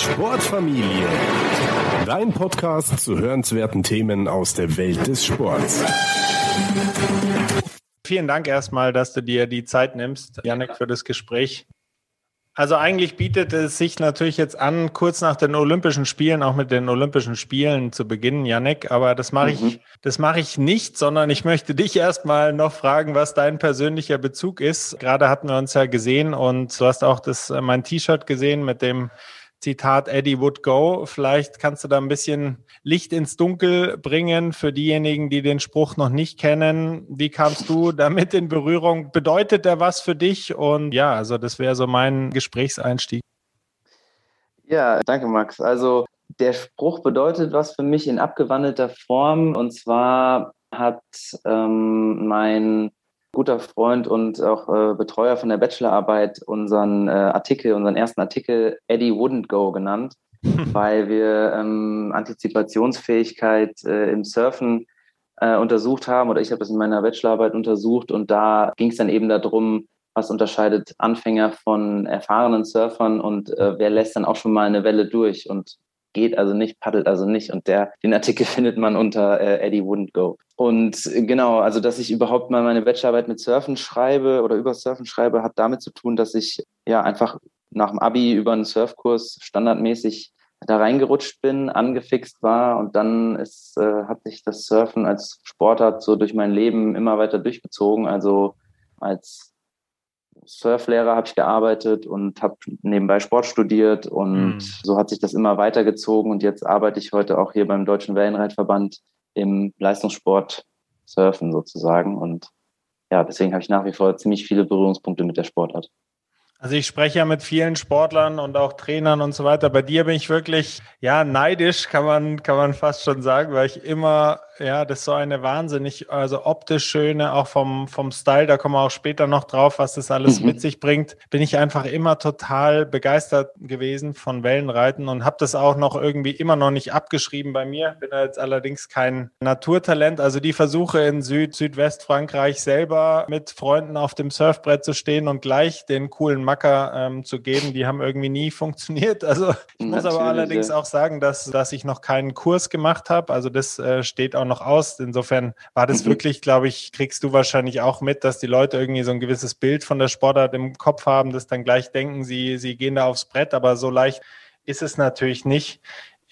Sportfamilie. Dein Podcast zu hörenswerten Themen aus der Welt des Sports. Vielen Dank erstmal, dass du dir die Zeit nimmst, Janek, für das Gespräch. Also eigentlich bietet es sich natürlich jetzt an, kurz nach den Olympischen Spielen auch mit den Olympischen Spielen zu beginnen, Janek. Aber das mache mhm. ich, das mache ich nicht, sondern ich möchte dich erstmal noch fragen, was dein persönlicher Bezug ist. Gerade hatten wir uns ja gesehen und du hast auch das äh, mein T-Shirt gesehen mit dem Zitat Eddie Would Go. Vielleicht kannst du da ein bisschen Licht ins Dunkel bringen für diejenigen, die den Spruch noch nicht kennen. Wie kamst du damit in Berührung? Bedeutet der was für dich? Und ja, also das wäre so mein Gesprächseinstieg. Ja, danke Max. Also der Spruch bedeutet was für mich in abgewandelter Form. Und zwar hat ähm, mein guter Freund und auch äh, Betreuer von der Bachelorarbeit unseren äh, Artikel, unseren ersten Artikel Eddie Wouldn't Go genannt, weil wir ähm, Antizipationsfähigkeit äh, im Surfen äh, untersucht haben oder ich habe das in meiner Bachelorarbeit untersucht und da ging es dann eben darum, was unterscheidet Anfänger von erfahrenen Surfern und äh, wer lässt dann auch schon mal eine Welle durch und geht also nicht, paddelt also nicht. Und der, den Artikel findet man unter äh, Eddie Wouldn't Go. Und äh, genau, also dass ich überhaupt mal meine Bachelorarbeit mit Surfen schreibe oder über Surfen schreibe, hat damit zu tun, dass ich ja einfach nach dem Abi über einen Surfkurs standardmäßig da reingerutscht bin, angefixt war und dann ist, äh, hat sich das Surfen als Sportart so durch mein Leben immer weiter durchgezogen. Also als Surflehrer habe ich gearbeitet und habe nebenbei Sport studiert und mhm. so hat sich das immer weitergezogen und jetzt arbeite ich heute auch hier beim Deutschen Wellenreitverband im Leistungssport Surfen sozusagen und ja, deswegen habe ich nach wie vor ziemlich viele Berührungspunkte mit der Sportart. Also ich spreche ja mit vielen Sportlern und auch Trainern und so weiter. Bei dir bin ich wirklich, ja, neidisch, kann man, kann man fast schon sagen, weil ich immer ja, das ist so eine wahnsinnig, also optisch schöne, auch vom, vom Style, da kommen wir auch später noch drauf, was das alles mhm. mit sich bringt, bin ich einfach immer total begeistert gewesen von Wellenreiten und habe das auch noch irgendwie immer noch nicht abgeschrieben bei mir. Bin jetzt allerdings kein Naturtalent. Also die Versuche in Süd, Südwestfrankreich selber mit Freunden auf dem Surfbrett zu stehen und gleich den coolen Macker ähm, zu geben, die haben irgendwie nie funktioniert. Also ich muss aber allerdings auch sagen, dass, dass ich noch keinen Kurs gemacht habe. Also das äh, steht auch noch aus. Insofern war das mhm. wirklich, glaube ich, kriegst du wahrscheinlich auch mit, dass die Leute irgendwie so ein gewisses Bild von der Sportart im Kopf haben, das dann gleich denken, sie, sie gehen da aufs Brett, aber so leicht ist es natürlich nicht.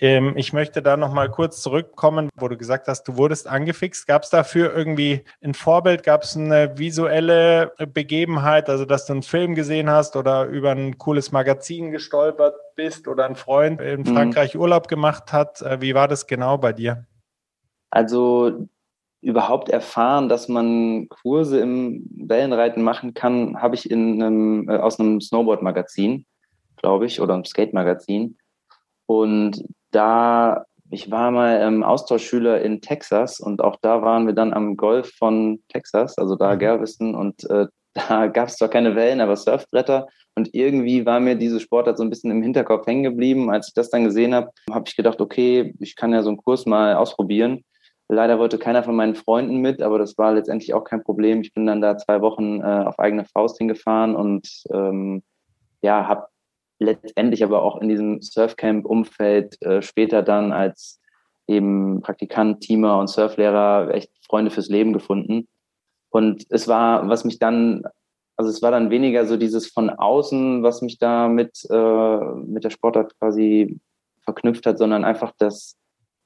Ähm, ich möchte da noch mal kurz zurückkommen, wo du gesagt hast, du wurdest angefixt. Gab es dafür irgendwie ein Vorbild? Gab es eine visuelle Begebenheit, also dass du einen Film gesehen hast oder über ein cooles Magazin gestolpert bist oder ein Freund in mhm. Frankreich. Urlaub gemacht hat? Äh, wie war das genau bei dir? Also überhaupt erfahren, dass man Kurse im Wellenreiten machen kann, habe ich in einem, äh, aus einem Snowboard-Magazin, glaube ich, oder einem Skate-Magazin. Und da, ich war mal ähm, Austauschschüler in Texas und auch da waren wir dann am Golf von Texas, also da mhm. Galveston und äh, da gab es zwar keine Wellen, aber Surfbretter und irgendwie war mir diese Sportart so ein bisschen im Hinterkopf hängen geblieben. Als ich das dann gesehen habe, habe ich gedacht, okay, ich kann ja so einen Kurs mal ausprobieren Leider wollte keiner von meinen Freunden mit, aber das war letztendlich auch kein Problem. Ich bin dann da zwei Wochen äh, auf eigene Faust hingefahren und ähm, ja, habe letztendlich aber auch in diesem Surfcamp-Umfeld äh, später dann als eben Praktikant, Teamer und Surflehrer echt Freunde fürs Leben gefunden. Und es war, was mich dann, also es war dann weniger so dieses von außen, was mich da mit, äh, mit der Sportart quasi verknüpft hat, sondern einfach das,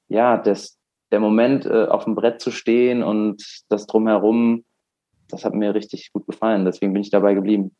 ja, das, der Moment, äh, auf dem Brett zu stehen und das drumherum, das hat mir richtig gut gefallen. Deswegen bin ich dabei geblieben.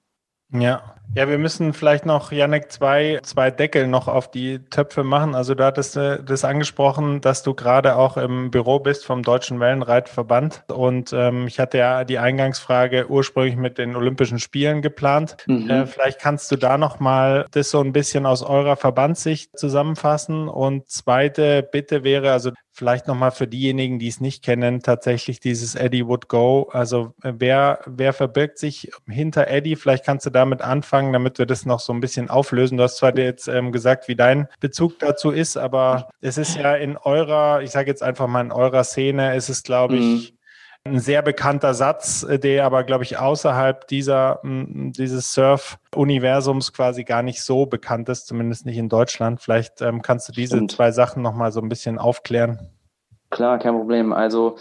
Ja. Ja, wir müssen vielleicht noch, Janek, zwei, zwei Deckel noch auf die Töpfe machen. Also du hattest äh, das angesprochen, dass du gerade auch im Büro bist vom Deutschen Wellenreitverband. Und ähm, ich hatte ja die Eingangsfrage ursprünglich mit den Olympischen Spielen geplant. Mhm. Äh, vielleicht kannst du da noch mal das so ein bisschen aus eurer Verbandssicht zusammenfassen. Und zweite Bitte wäre, also Vielleicht nochmal für diejenigen, die es nicht kennen, tatsächlich dieses Eddie Would Go. Also äh, wer, wer verbirgt sich hinter Eddie? Vielleicht kannst du damit anfangen, damit wir das noch so ein bisschen auflösen. Du hast zwar jetzt ähm, gesagt, wie dein Bezug dazu ist, aber es ist ja in eurer, ich sage jetzt einfach mal in eurer Szene, ist es, glaube ich, mhm ein sehr bekannter Satz, äh, der aber, glaube ich, außerhalb dieser, dieses Surf-Universums quasi gar nicht so bekannt ist, zumindest nicht in Deutschland. Vielleicht ähm, kannst du diese Stimmt. zwei Sachen nochmal so ein bisschen aufklären. Klar, kein Problem. Also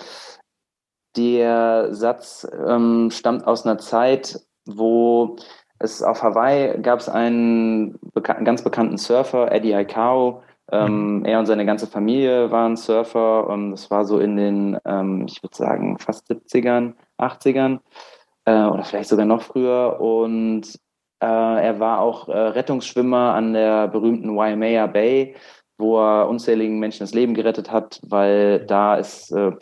der Satz ähm, stammt aus einer Zeit, wo es auf Hawaii gab es einen beka ganz bekannten Surfer, Eddie Aikau. Ähm, mhm. Er und seine ganze Familie waren Surfer. Und das war so in den, ähm, ich würde sagen, fast 70ern, 80ern äh, oder vielleicht sogar noch früher. Und äh, er war auch äh, Rettungsschwimmer an der berühmten Waimea Bay, wo er unzähligen Menschen das Leben gerettet hat, weil da ist äh,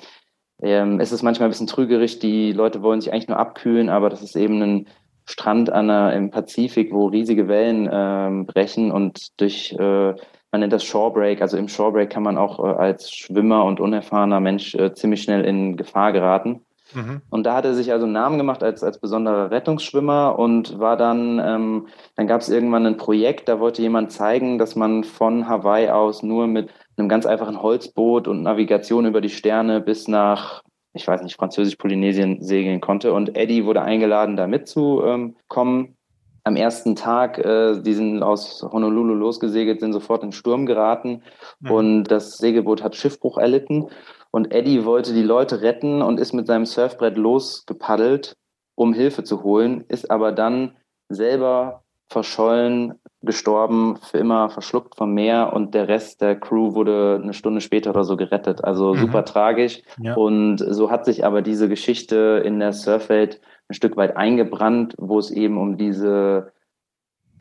ähm, es ist manchmal ein bisschen trügerisch, die Leute wollen sich eigentlich nur abkühlen, aber das ist eben ein Strand an der, im Pazifik, wo riesige Wellen ähm, brechen und durch, äh, man nennt das Shorebreak, also im Shorebreak kann man auch äh, als Schwimmer und unerfahrener Mensch äh, ziemlich schnell in Gefahr geraten. Mhm. Und da hat er sich also einen Namen gemacht als, als besonderer Rettungsschwimmer und war dann, ähm, dann gab es irgendwann ein Projekt, da wollte jemand zeigen, dass man von Hawaii aus nur mit einem ganz einfachen Holzboot und Navigation über die Sterne bis nach ich weiß nicht, Französisch-Polynesien segeln konnte. Und Eddie wurde eingeladen, da mitzukommen. Ähm, Am ersten Tag, äh, die sind aus Honolulu losgesegelt, sind sofort in Sturm geraten mhm. und das Segelboot hat Schiffbruch erlitten. Und Eddie wollte die Leute retten und ist mit seinem Surfbrett losgepaddelt, um Hilfe zu holen, ist aber dann selber verschollen, gestorben, für immer verschluckt vom Meer und der Rest der Crew wurde eine Stunde später oder so gerettet. Also mhm. super tragisch. Ja. Und so hat sich aber diese Geschichte in der Surfwelt ein Stück weit eingebrannt, wo es eben um diese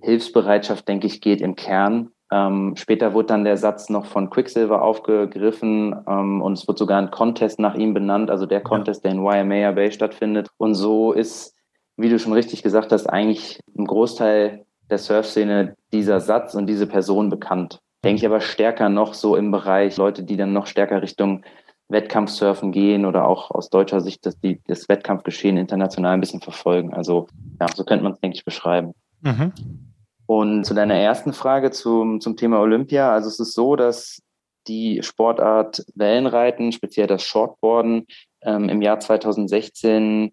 Hilfsbereitschaft, denke ich, geht im Kern. Ähm, später wurde dann der Satz noch von Quicksilver aufgegriffen ähm, und es wird sogar ein Contest nach ihm benannt, also der Contest, ja. der in Waimea Bay stattfindet. Und so ist wie du schon richtig gesagt hast, eigentlich im Großteil der Surf-Szene dieser Satz und diese Person bekannt. Denke ich aber stärker noch so im Bereich Leute, die dann noch stärker Richtung Wettkampfsurfen gehen oder auch aus deutscher Sicht dass die, das Wettkampfgeschehen international ein bisschen verfolgen. Also ja, so könnte man es, denke ich, beschreiben. Mhm. Und zu deiner ersten Frage zum, zum Thema Olympia. Also es ist so, dass die Sportart Wellenreiten, speziell das Shortboarden, ähm, im Jahr 2016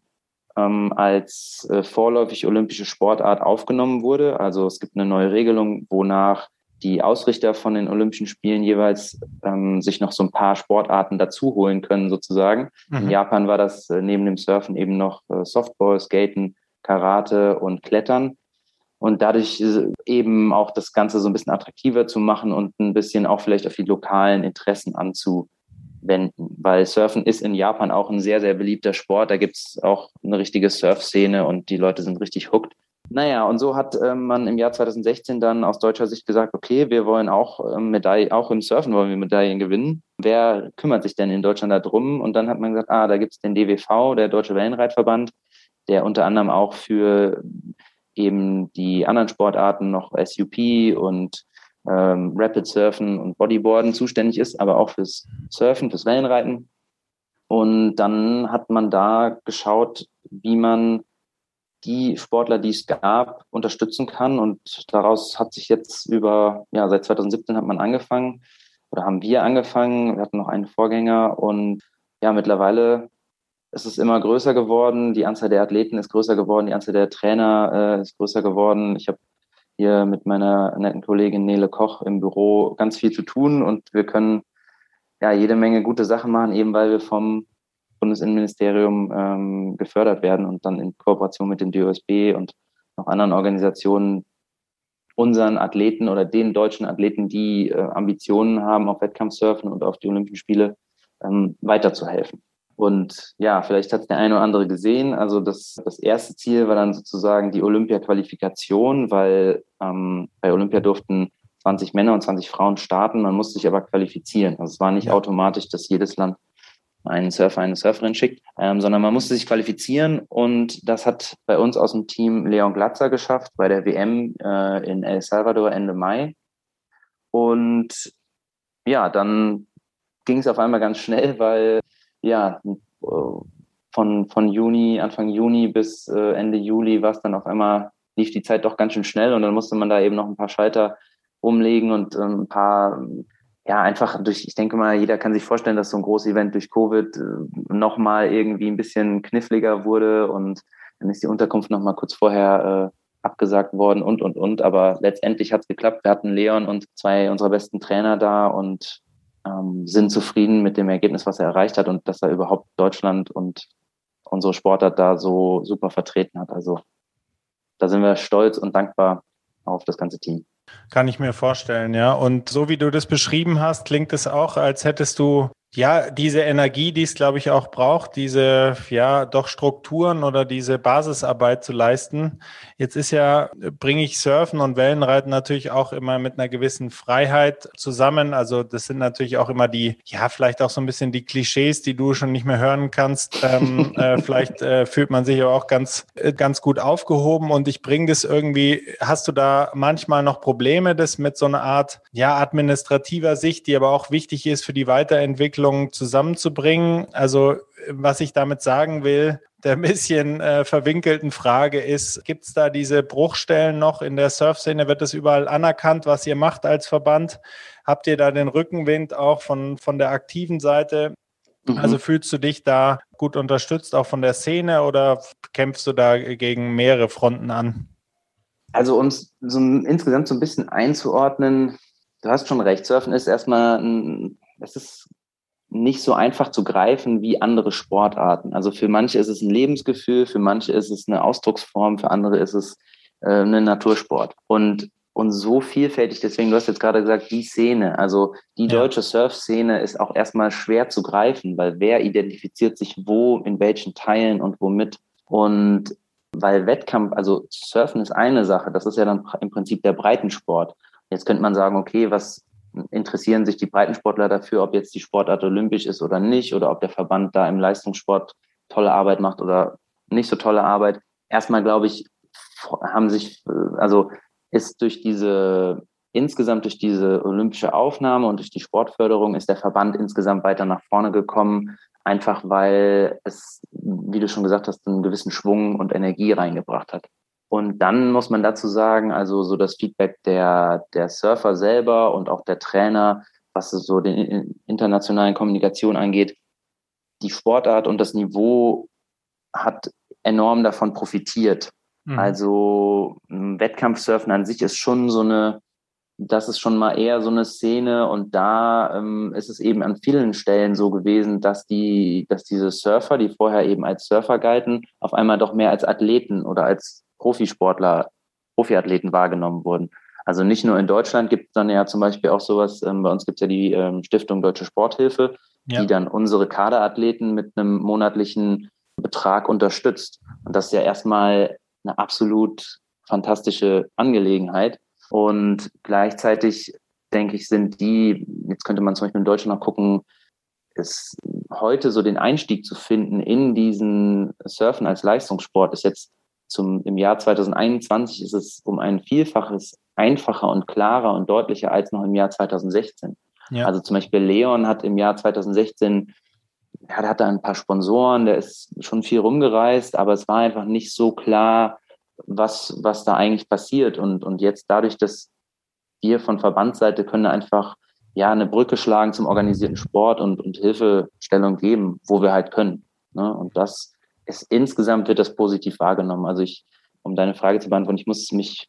ähm, als äh, vorläufig olympische Sportart aufgenommen wurde. Also es gibt eine neue Regelung, wonach die Ausrichter von den Olympischen Spielen jeweils ähm, sich noch so ein paar Sportarten dazu holen können, sozusagen. Mhm. In Japan war das äh, neben dem Surfen eben noch äh, Softball, Skaten, Karate und Klettern. Und dadurch äh, eben auch das Ganze so ein bisschen attraktiver zu machen und ein bisschen auch vielleicht auf die lokalen Interessen anzu, wenden, weil Surfen ist in Japan auch ein sehr, sehr beliebter Sport. Da gibt's auch eine richtige Surf-Szene und die Leute sind richtig hooked. Naja, und so hat äh, man im Jahr 2016 dann aus deutscher Sicht gesagt, okay, wir wollen auch äh, Medaillen, auch im Surfen wollen wir Medaillen gewinnen. Wer kümmert sich denn in Deutschland darum? Und dann hat man gesagt, ah, da gibt's den DWV, der Deutsche Wellenreitverband, der unter anderem auch für eben die anderen Sportarten noch SUP und ähm, Rapid Surfen und Bodyboarden zuständig ist, aber auch fürs Surfen, fürs Wellenreiten. Und dann hat man da geschaut, wie man die Sportler, die es gab, unterstützen kann. Und daraus hat sich jetzt über, ja, seit 2017 hat man angefangen oder haben wir angefangen. Wir hatten noch einen Vorgänger und ja, mittlerweile ist es immer größer geworden. Die Anzahl der Athleten ist größer geworden, die Anzahl der Trainer äh, ist größer geworden. Ich habe hier mit meiner netten Kollegin Nele Koch im Büro ganz viel zu tun und wir können ja jede Menge gute Sachen machen, eben weil wir vom Bundesinnenministerium ähm, gefördert werden und dann in Kooperation mit dem DOSB und noch anderen Organisationen unseren Athleten oder den deutschen Athleten, die äh, Ambitionen haben auf Wettkampfsurfen und auf die Olympischen Spiele, ähm, weiterzuhelfen. Und ja, vielleicht hat es der eine oder andere gesehen. Also das, das erste Ziel war dann sozusagen die Olympia-Qualifikation, weil ähm, bei Olympia durften 20 Männer und 20 Frauen starten. Man musste sich aber qualifizieren. Also es war nicht ja. automatisch, dass jedes Land einen Surfer, eine Surferin schickt, ähm, sondern man musste sich qualifizieren. Und das hat bei uns aus dem Team Leon Glatzer geschafft bei der WM äh, in El Salvador Ende Mai. Und ja, dann ging es auf einmal ganz schnell, weil ja, von, von Juni, Anfang Juni bis äh, Ende Juli war es dann auf einmal, lief die Zeit doch ganz schön schnell und dann musste man da eben noch ein paar Schalter umlegen und ähm, ein paar ja, einfach durch, ich denke mal, jeder kann sich vorstellen, dass so ein großes Event durch Covid äh, nochmal irgendwie ein bisschen kniffliger wurde und dann ist die Unterkunft nochmal kurz vorher äh, abgesagt worden und, und, und. Aber letztendlich hat es geklappt. Wir hatten Leon und zwei unserer besten Trainer da und ähm, sind zufrieden mit dem Ergebnis, was er erreicht hat und dass er überhaupt Deutschland und unsere Sportart da so super vertreten hat. Also da sind wir stolz und dankbar auf das ganze Team. Kann ich mir vorstellen, ja. Und so wie du das beschrieben hast, klingt es auch, als hättest du ja, diese Energie, die es, glaube ich, auch braucht, diese, ja, doch Strukturen oder diese Basisarbeit zu leisten. Jetzt ist ja, bringe ich Surfen und Wellenreiten natürlich auch immer mit einer gewissen Freiheit zusammen. Also das sind natürlich auch immer die, ja, vielleicht auch so ein bisschen die Klischees, die du schon nicht mehr hören kannst. Ähm, äh, vielleicht äh, fühlt man sich aber auch ganz, äh, ganz gut aufgehoben und ich bringe das irgendwie, hast du da manchmal noch Probleme, das mit so einer Art, ja, administrativer Sicht, die aber auch wichtig ist für die Weiterentwicklung Entwicklung zusammenzubringen. Also was ich damit sagen will, der ein bisschen äh, verwinkelten Frage ist, gibt es da diese Bruchstellen noch in der Surfszene? Wird es überall anerkannt, was ihr macht als Verband? Habt ihr da den Rückenwind auch von, von der aktiven Seite? Mhm. Also fühlst du dich da gut unterstützt, auch von der Szene, oder kämpfst du da gegen mehrere Fronten an? Also uns so insgesamt so ein bisschen einzuordnen, du hast schon recht, Surfen ist erstmal ein, es ist nicht so einfach zu greifen wie andere Sportarten. Also für manche ist es ein Lebensgefühl, für manche ist es eine Ausdrucksform, für andere ist es äh, ein Natursport. Und, und so vielfältig, deswegen, du hast jetzt gerade gesagt, die Szene, also die ja. deutsche Surf-Szene ist auch erstmal schwer zu greifen, weil wer identifiziert sich wo, in welchen Teilen und womit. Und weil Wettkampf, also Surfen ist eine Sache, das ist ja dann im Prinzip der Breitensport. Jetzt könnte man sagen, okay, was, interessieren sich die Breitensportler dafür, ob jetzt die Sportart olympisch ist oder nicht, oder ob der Verband da im Leistungssport tolle Arbeit macht oder nicht so tolle Arbeit. Erstmal glaube ich, haben sich, also ist durch diese, insgesamt durch diese olympische Aufnahme und durch die Sportförderung ist der Verband insgesamt weiter nach vorne gekommen, einfach weil es, wie du schon gesagt hast, einen gewissen Schwung und Energie reingebracht hat. Und dann muss man dazu sagen, also so das Feedback der, der Surfer selber und auch der Trainer, was so den internationalen Kommunikation angeht, die Sportart und das Niveau hat enorm davon profitiert. Mhm. Also Wettkampfsurfen an sich ist schon so eine, das ist schon mal eher so eine Szene und da ähm, ist es eben an vielen Stellen so gewesen, dass die, dass diese Surfer, die vorher eben als Surfer galten, auf einmal doch mehr als Athleten oder als Profisportler, Profiathleten wahrgenommen wurden. Also nicht nur in Deutschland gibt es dann ja zum Beispiel auch sowas, ähm, bei uns gibt es ja die ähm, Stiftung Deutsche Sporthilfe, ja. die dann unsere Kaderathleten mit einem monatlichen Betrag unterstützt. Und das ist ja erstmal eine absolut fantastische Angelegenheit. Und gleichzeitig denke ich, sind die, jetzt könnte man zum Beispiel in Deutschland noch gucken, ist heute so den Einstieg zu finden in diesen Surfen als Leistungssport ist jetzt zum, im Jahr 2021 ist es um ein Vielfaches einfacher und klarer und deutlicher als noch im Jahr 2016. Ja. Also zum Beispiel Leon hat im Jahr 2016, ja, der hatte ein paar Sponsoren, der ist schon viel rumgereist, aber es war einfach nicht so klar, was, was da eigentlich passiert. Und, und jetzt dadurch, dass wir von Verbandsseite können einfach ja eine Brücke schlagen zum organisierten Sport und, und Hilfestellung geben, wo wir halt können. Ne? Und das es insgesamt wird das positiv wahrgenommen. Also ich, um deine Frage zu beantworten, ich muss mich,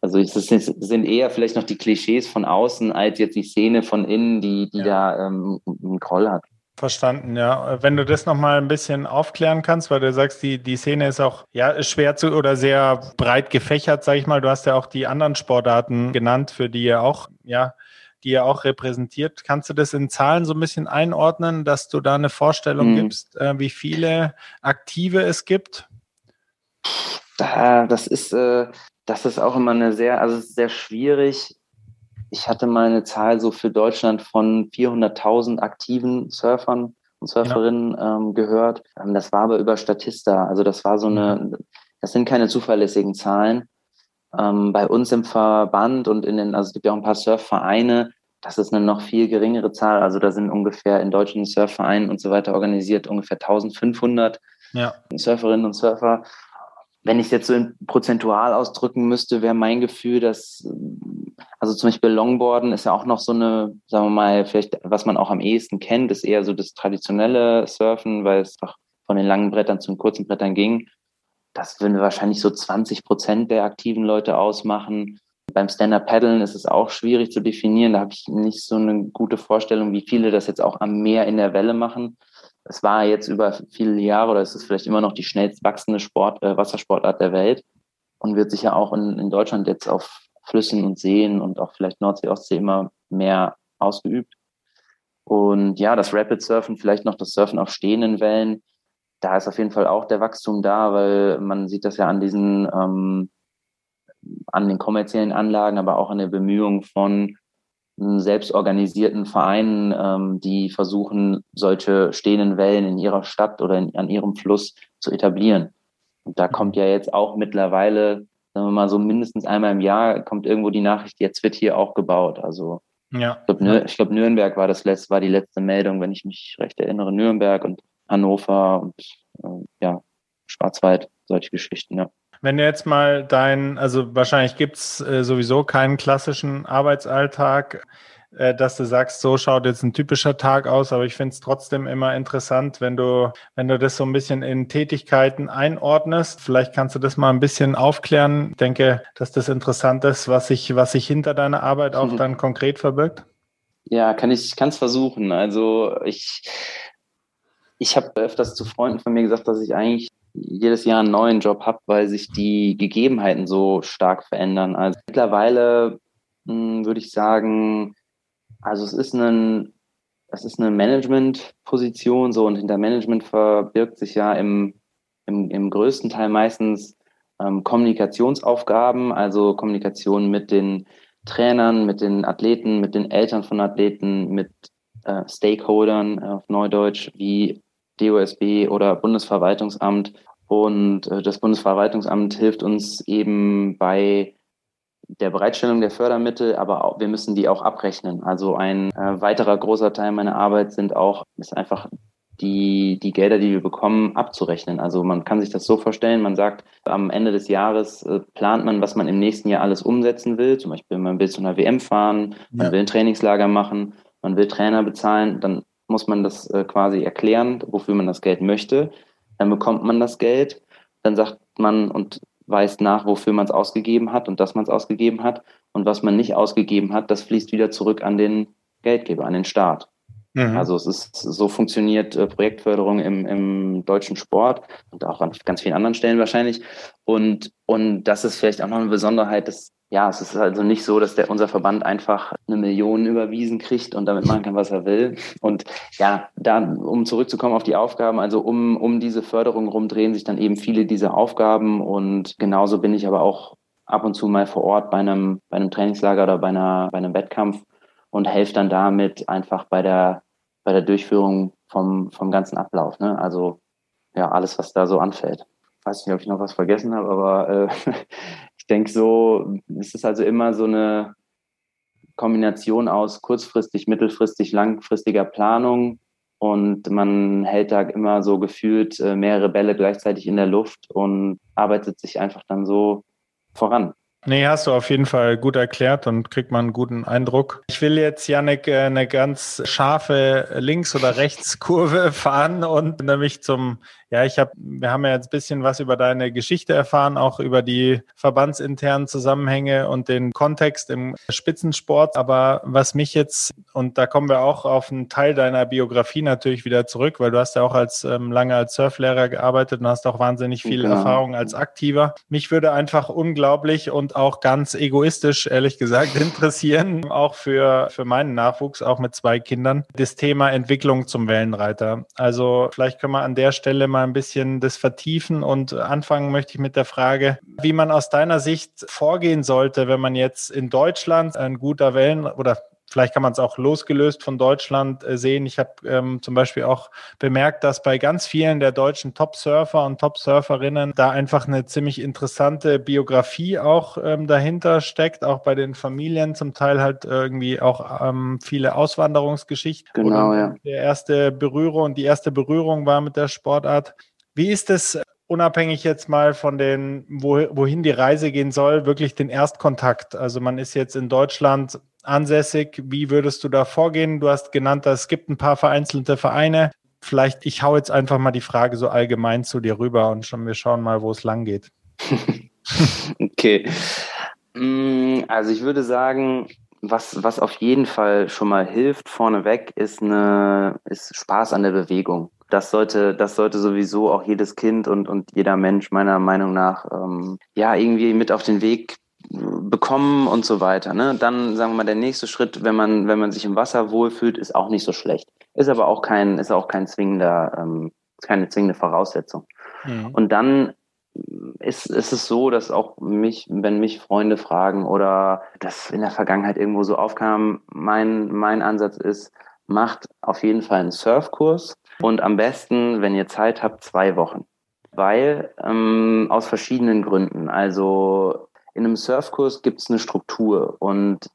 also es sind eher vielleicht noch die Klischees von außen als jetzt die Szene von innen, die, die ja. da ähm, einen Groll hat. Verstanden, ja. Wenn du das nochmal ein bisschen aufklären kannst, weil du sagst, die, die Szene ist auch ja, schwer zu oder sehr breit gefächert, sag ich mal. Du hast ja auch die anderen Sportarten genannt, für die ihr auch ja, die er auch repräsentiert. Kannst du das in Zahlen so ein bisschen einordnen, dass du da eine Vorstellung mhm. gibst, äh, wie viele Aktive es gibt? Das ist, äh, das ist auch immer eine sehr, also sehr schwierig. Ich hatte mal eine Zahl so für Deutschland von 400.000 aktiven Surfern und Surferinnen ja. ähm, gehört. Ähm, das war aber über Statista. Also das war so eine, mhm. das sind keine zuverlässigen Zahlen. Ähm, bei uns im Verband und in den, also es gibt ja auch ein paar Surfvereine, das ist eine noch viel geringere Zahl. Also da sind ungefähr in deutschen Surfvereinen und so weiter organisiert ungefähr 1500 ja. Surferinnen und Surfer. Wenn ich es jetzt so in prozentual ausdrücken müsste, wäre mein Gefühl, dass Also zum Beispiel Longboarden ist ja auch noch so eine, sagen wir mal, vielleicht, was man auch am ehesten kennt, ist eher so das traditionelle Surfen, weil es doch von den langen Brettern zu den kurzen Brettern ging. Das würden wahrscheinlich so 20 Prozent der aktiven Leute ausmachen. Beim Stand-Up-Paddeln ist es auch schwierig zu definieren. Da habe ich nicht so eine gute Vorstellung, wie viele das jetzt auch am Meer in der Welle machen. Es war jetzt über viele Jahre oder es ist vielleicht immer noch die schnellst wachsende Sport, äh, Wassersportart der Welt und wird sicher auch in, in Deutschland jetzt auf Flüssen und Seen und auch vielleicht Nordsee, Ostsee immer mehr ausgeübt. Und ja, das Rapid Surfen, vielleicht noch das Surfen auf stehenden Wellen, da ist auf jeden Fall auch der Wachstum da, weil man sieht das ja an diesen, ähm, an den kommerziellen Anlagen, aber auch an der Bemühung von selbstorganisierten Vereinen, ähm, die versuchen, solche stehenden Wellen in ihrer Stadt oder in, an ihrem Fluss zu etablieren. Und da kommt ja jetzt auch mittlerweile sagen wir mal so mindestens einmal im Jahr kommt irgendwo die Nachricht, jetzt wird hier auch gebaut. Also ja. ich glaube, glaub, Nürnberg war das letzte, war die letzte Meldung, wenn ich mich recht erinnere. Nürnberg und Hannover und äh, ja, Schwarzwald, solche Geschichten, ja. Wenn du jetzt mal dein, also wahrscheinlich gibt's äh, sowieso keinen klassischen Arbeitsalltag. Äh, dass du sagst, so schaut jetzt ein typischer Tag aus, aber ich finde es trotzdem immer interessant, wenn du, wenn du das so ein bisschen in Tätigkeiten einordnest. Vielleicht kannst du das mal ein bisschen aufklären. Ich denke, dass das interessant ist, was sich, was sich hinter deiner Arbeit auch mhm. dann konkret verbirgt. Ja, kann ich, kann es versuchen. Also ich, ich habe öfters zu Freunden von mir gesagt, dass ich eigentlich jedes Jahr einen neuen Job habe, weil sich die Gegebenheiten so stark verändern. Also mittlerweile hm, würde ich sagen, also es ist ein, es ist eine Management-Position so und hinter Management verbirgt sich ja im, im, im größten Teil meistens ähm, Kommunikationsaufgaben, also Kommunikation mit den Trainern, mit den Athleten, mit den Eltern von Athleten, mit äh, Stakeholdern auf Neudeutsch wie DOSB oder Bundesverwaltungsamt. Und äh, das Bundesverwaltungsamt hilft uns eben bei der Bereitstellung der Fördermittel, aber auch, wir müssen die auch abrechnen. Also ein äh, weiterer großer Teil meiner Arbeit sind auch, ist einfach die, die Gelder, die wir bekommen, abzurechnen. Also man kann sich das so vorstellen, man sagt, am Ende des Jahres äh, plant man, was man im nächsten Jahr alles umsetzen will. Zum Beispiel, man will zu einer WM fahren, man ja. will ein Trainingslager machen, man will Trainer bezahlen, dann muss man das äh, quasi erklären, wofür man das Geld möchte. Dann bekommt man das Geld, dann sagt man, und weist nach, wofür man es ausgegeben hat und dass man es ausgegeben hat. Und was man nicht ausgegeben hat, das fließt wieder zurück an den Geldgeber, an den Staat. Mhm. Also es ist so funktioniert äh, Projektförderung im, im deutschen Sport und auch an ganz vielen anderen Stellen wahrscheinlich. Und, und das ist vielleicht auch noch eine Besonderheit, dass ja, es ist also nicht so, dass der unser Verband einfach eine Million überwiesen kriegt und damit machen kann, was er will. Und ja, da, um zurückzukommen auf die Aufgaben, also um, um diese Förderung rum drehen sich dann eben viele dieser Aufgaben und genauso bin ich aber auch ab und zu mal vor Ort bei einem, bei einem Trainingslager oder bei einer, bei einem Wettkampf und helfe dann damit einfach bei der, bei der Durchführung vom, vom ganzen Ablauf. Ne? Also ja, alles, was da so anfällt. Ich weiß nicht, ob ich noch was vergessen habe, aber äh, denke so, es ist also immer so eine Kombination aus kurzfristig, mittelfristig, langfristiger Planung und man hält da immer so gefühlt äh, mehrere Bälle gleichzeitig in der Luft und arbeitet sich einfach dann so voran. Nee, hast du auf jeden Fall gut erklärt und kriegt man einen guten Eindruck. Ich will jetzt, Janik, äh, eine ganz scharfe Links- oder Rechtskurve fahren und nämlich zum ja, ich habe, wir haben ja jetzt ein bisschen was über deine Geschichte erfahren, auch über die verbandsinternen Zusammenhänge und den Kontext im Spitzensport. Aber was mich jetzt, und da kommen wir auch auf einen Teil deiner Biografie natürlich wieder zurück, weil du hast ja auch als ähm, lange als Surflehrer gearbeitet und hast auch wahnsinnig viel genau. Erfahrung als Aktiver. Mich würde einfach unglaublich und auch ganz egoistisch, ehrlich gesagt, interessieren, auch für, für meinen Nachwuchs, auch mit zwei Kindern, das Thema Entwicklung zum Wellenreiter. Also vielleicht können wir an der Stelle mal ein bisschen das vertiefen und anfangen möchte ich mit der Frage, wie man aus deiner Sicht vorgehen sollte, wenn man jetzt in Deutschland ein guter Wellen oder Vielleicht kann man es auch losgelöst von Deutschland äh, sehen. Ich habe ähm, zum Beispiel auch bemerkt, dass bei ganz vielen der deutschen Top-Surfer und Top-Surferinnen da einfach eine ziemlich interessante Biografie auch ähm, dahinter steckt, auch bei den Familien zum Teil halt irgendwie auch ähm, viele Auswanderungsgeschichten. Genau, ja. Der erste Berührung, die erste Berührung war mit der Sportart. Wie ist es unabhängig jetzt mal von den, wo, wohin die Reise gehen soll, wirklich den Erstkontakt. Also man ist jetzt in Deutschland ansässig. Wie würdest du da vorgehen? Du hast genannt, es gibt ein paar vereinzelte Vereine. Vielleicht, ich hau jetzt einfach mal die Frage so allgemein zu dir rüber und schon, wir schauen mal, wo es lang geht. okay. Mm, also ich würde sagen, was, was auf jeden Fall schon mal hilft vorneweg, ist, eine, ist Spaß an der Bewegung. Das sollte, das sollte sowieso auch jedes Kind und, und jeder Mensch meiner Meinung nach ähm, ja irgendwie mit auf den Weg bekommen und so weiter. Ne? Dann sagen wir mal der nächste Schritt, wenn man wenn man sich im Wasser wohlfühlt, ist auch nicht so schlecht. Ist aber auch kein ist auch kein zwingender ähm, keine zwingende Voraussetzung. Mhm. Und dann ist, ist es so, dass auch mich, wenn mich Freunde fragen oder das in der Vergangenheit irgendwo so aufkam, mein, mein Ansatz ist, macht auf jeden Fall einen Surfkurs und am besten, wenn ihr Zeit habt, zwei Wochen. Weil ähm, aus verschiedenen Gründen. Also in einem Surfkurs gibt es eine Struktur und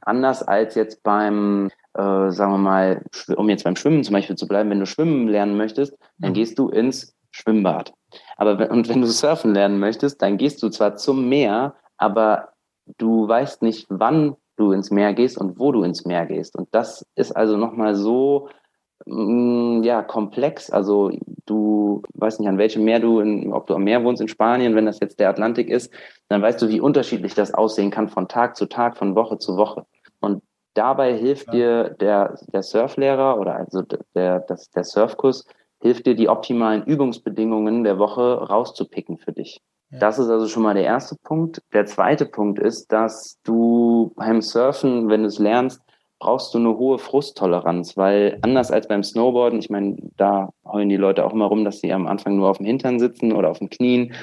anders als jetzt beim, äh, sagen wir mal, um jetzt beim Schwimmen zum Beispiel zu bleiben, wenn du schwimmen lernen möchtest, dann mhm. gehst du ins Schwimmbad. Aber wenn, und wenn du surfen lernen möchtest, dann gehst du zwar zum Meer, aber du weißt nicht, wann du ins Meer gehst und wo du ins Meer gehst. Und das ist also nochmal so ja, komplex. Also du weißt nicht, an welchem Meer du, in, ob du am Meer wohnst in Spanien, wenn das jetzt der Atlantik ist, dann weißt du, wie unterschiedlich das aussehen kann von Tag zu Tag, von Woche zu Woche. Und dabei hilft ja. dir der, der Surflehrer oder also der, das, der Surfkurs, hilft dir, die optimalen Übungsbedingungen der Woche rauszupicken für dich. Ja. Das ist also schon mal der erste Punkt. Der zweite Punkt ist, dass du beim Surfen, wenn du es lernst, brauchst du eine hohe Frusttoleranz, weil anders als beim Snowboarden, ich meine, da heulen die Leute auch immer rum, dass sie am Anfang nur auf dem Hintern sitzen oder auf den Knien.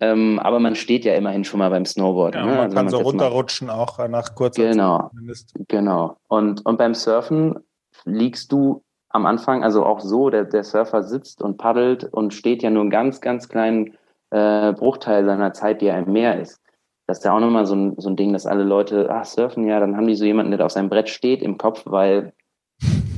Ähm, aber man steht ja immerhin schon mal beim Snowboarden. Ja, ne? Man also kann so runterrutschen auch nach kurzer genau, Zeit. Zumindest. Genau. Und, und beim Surfen liegst du am Anfang, also auch so, der, der Surfer sitzt und paddelt und steht ja nur einen ganz, ganz kleinen äh, Bruchteil seiner Zeit, die er im Meer ist. Das ist ja auch nochmal so ein, so ein Ding, dass alle Leute, ach, surfen, ja, dann haben die so jemanden, der auf seinem Brett steht im Kopf, weil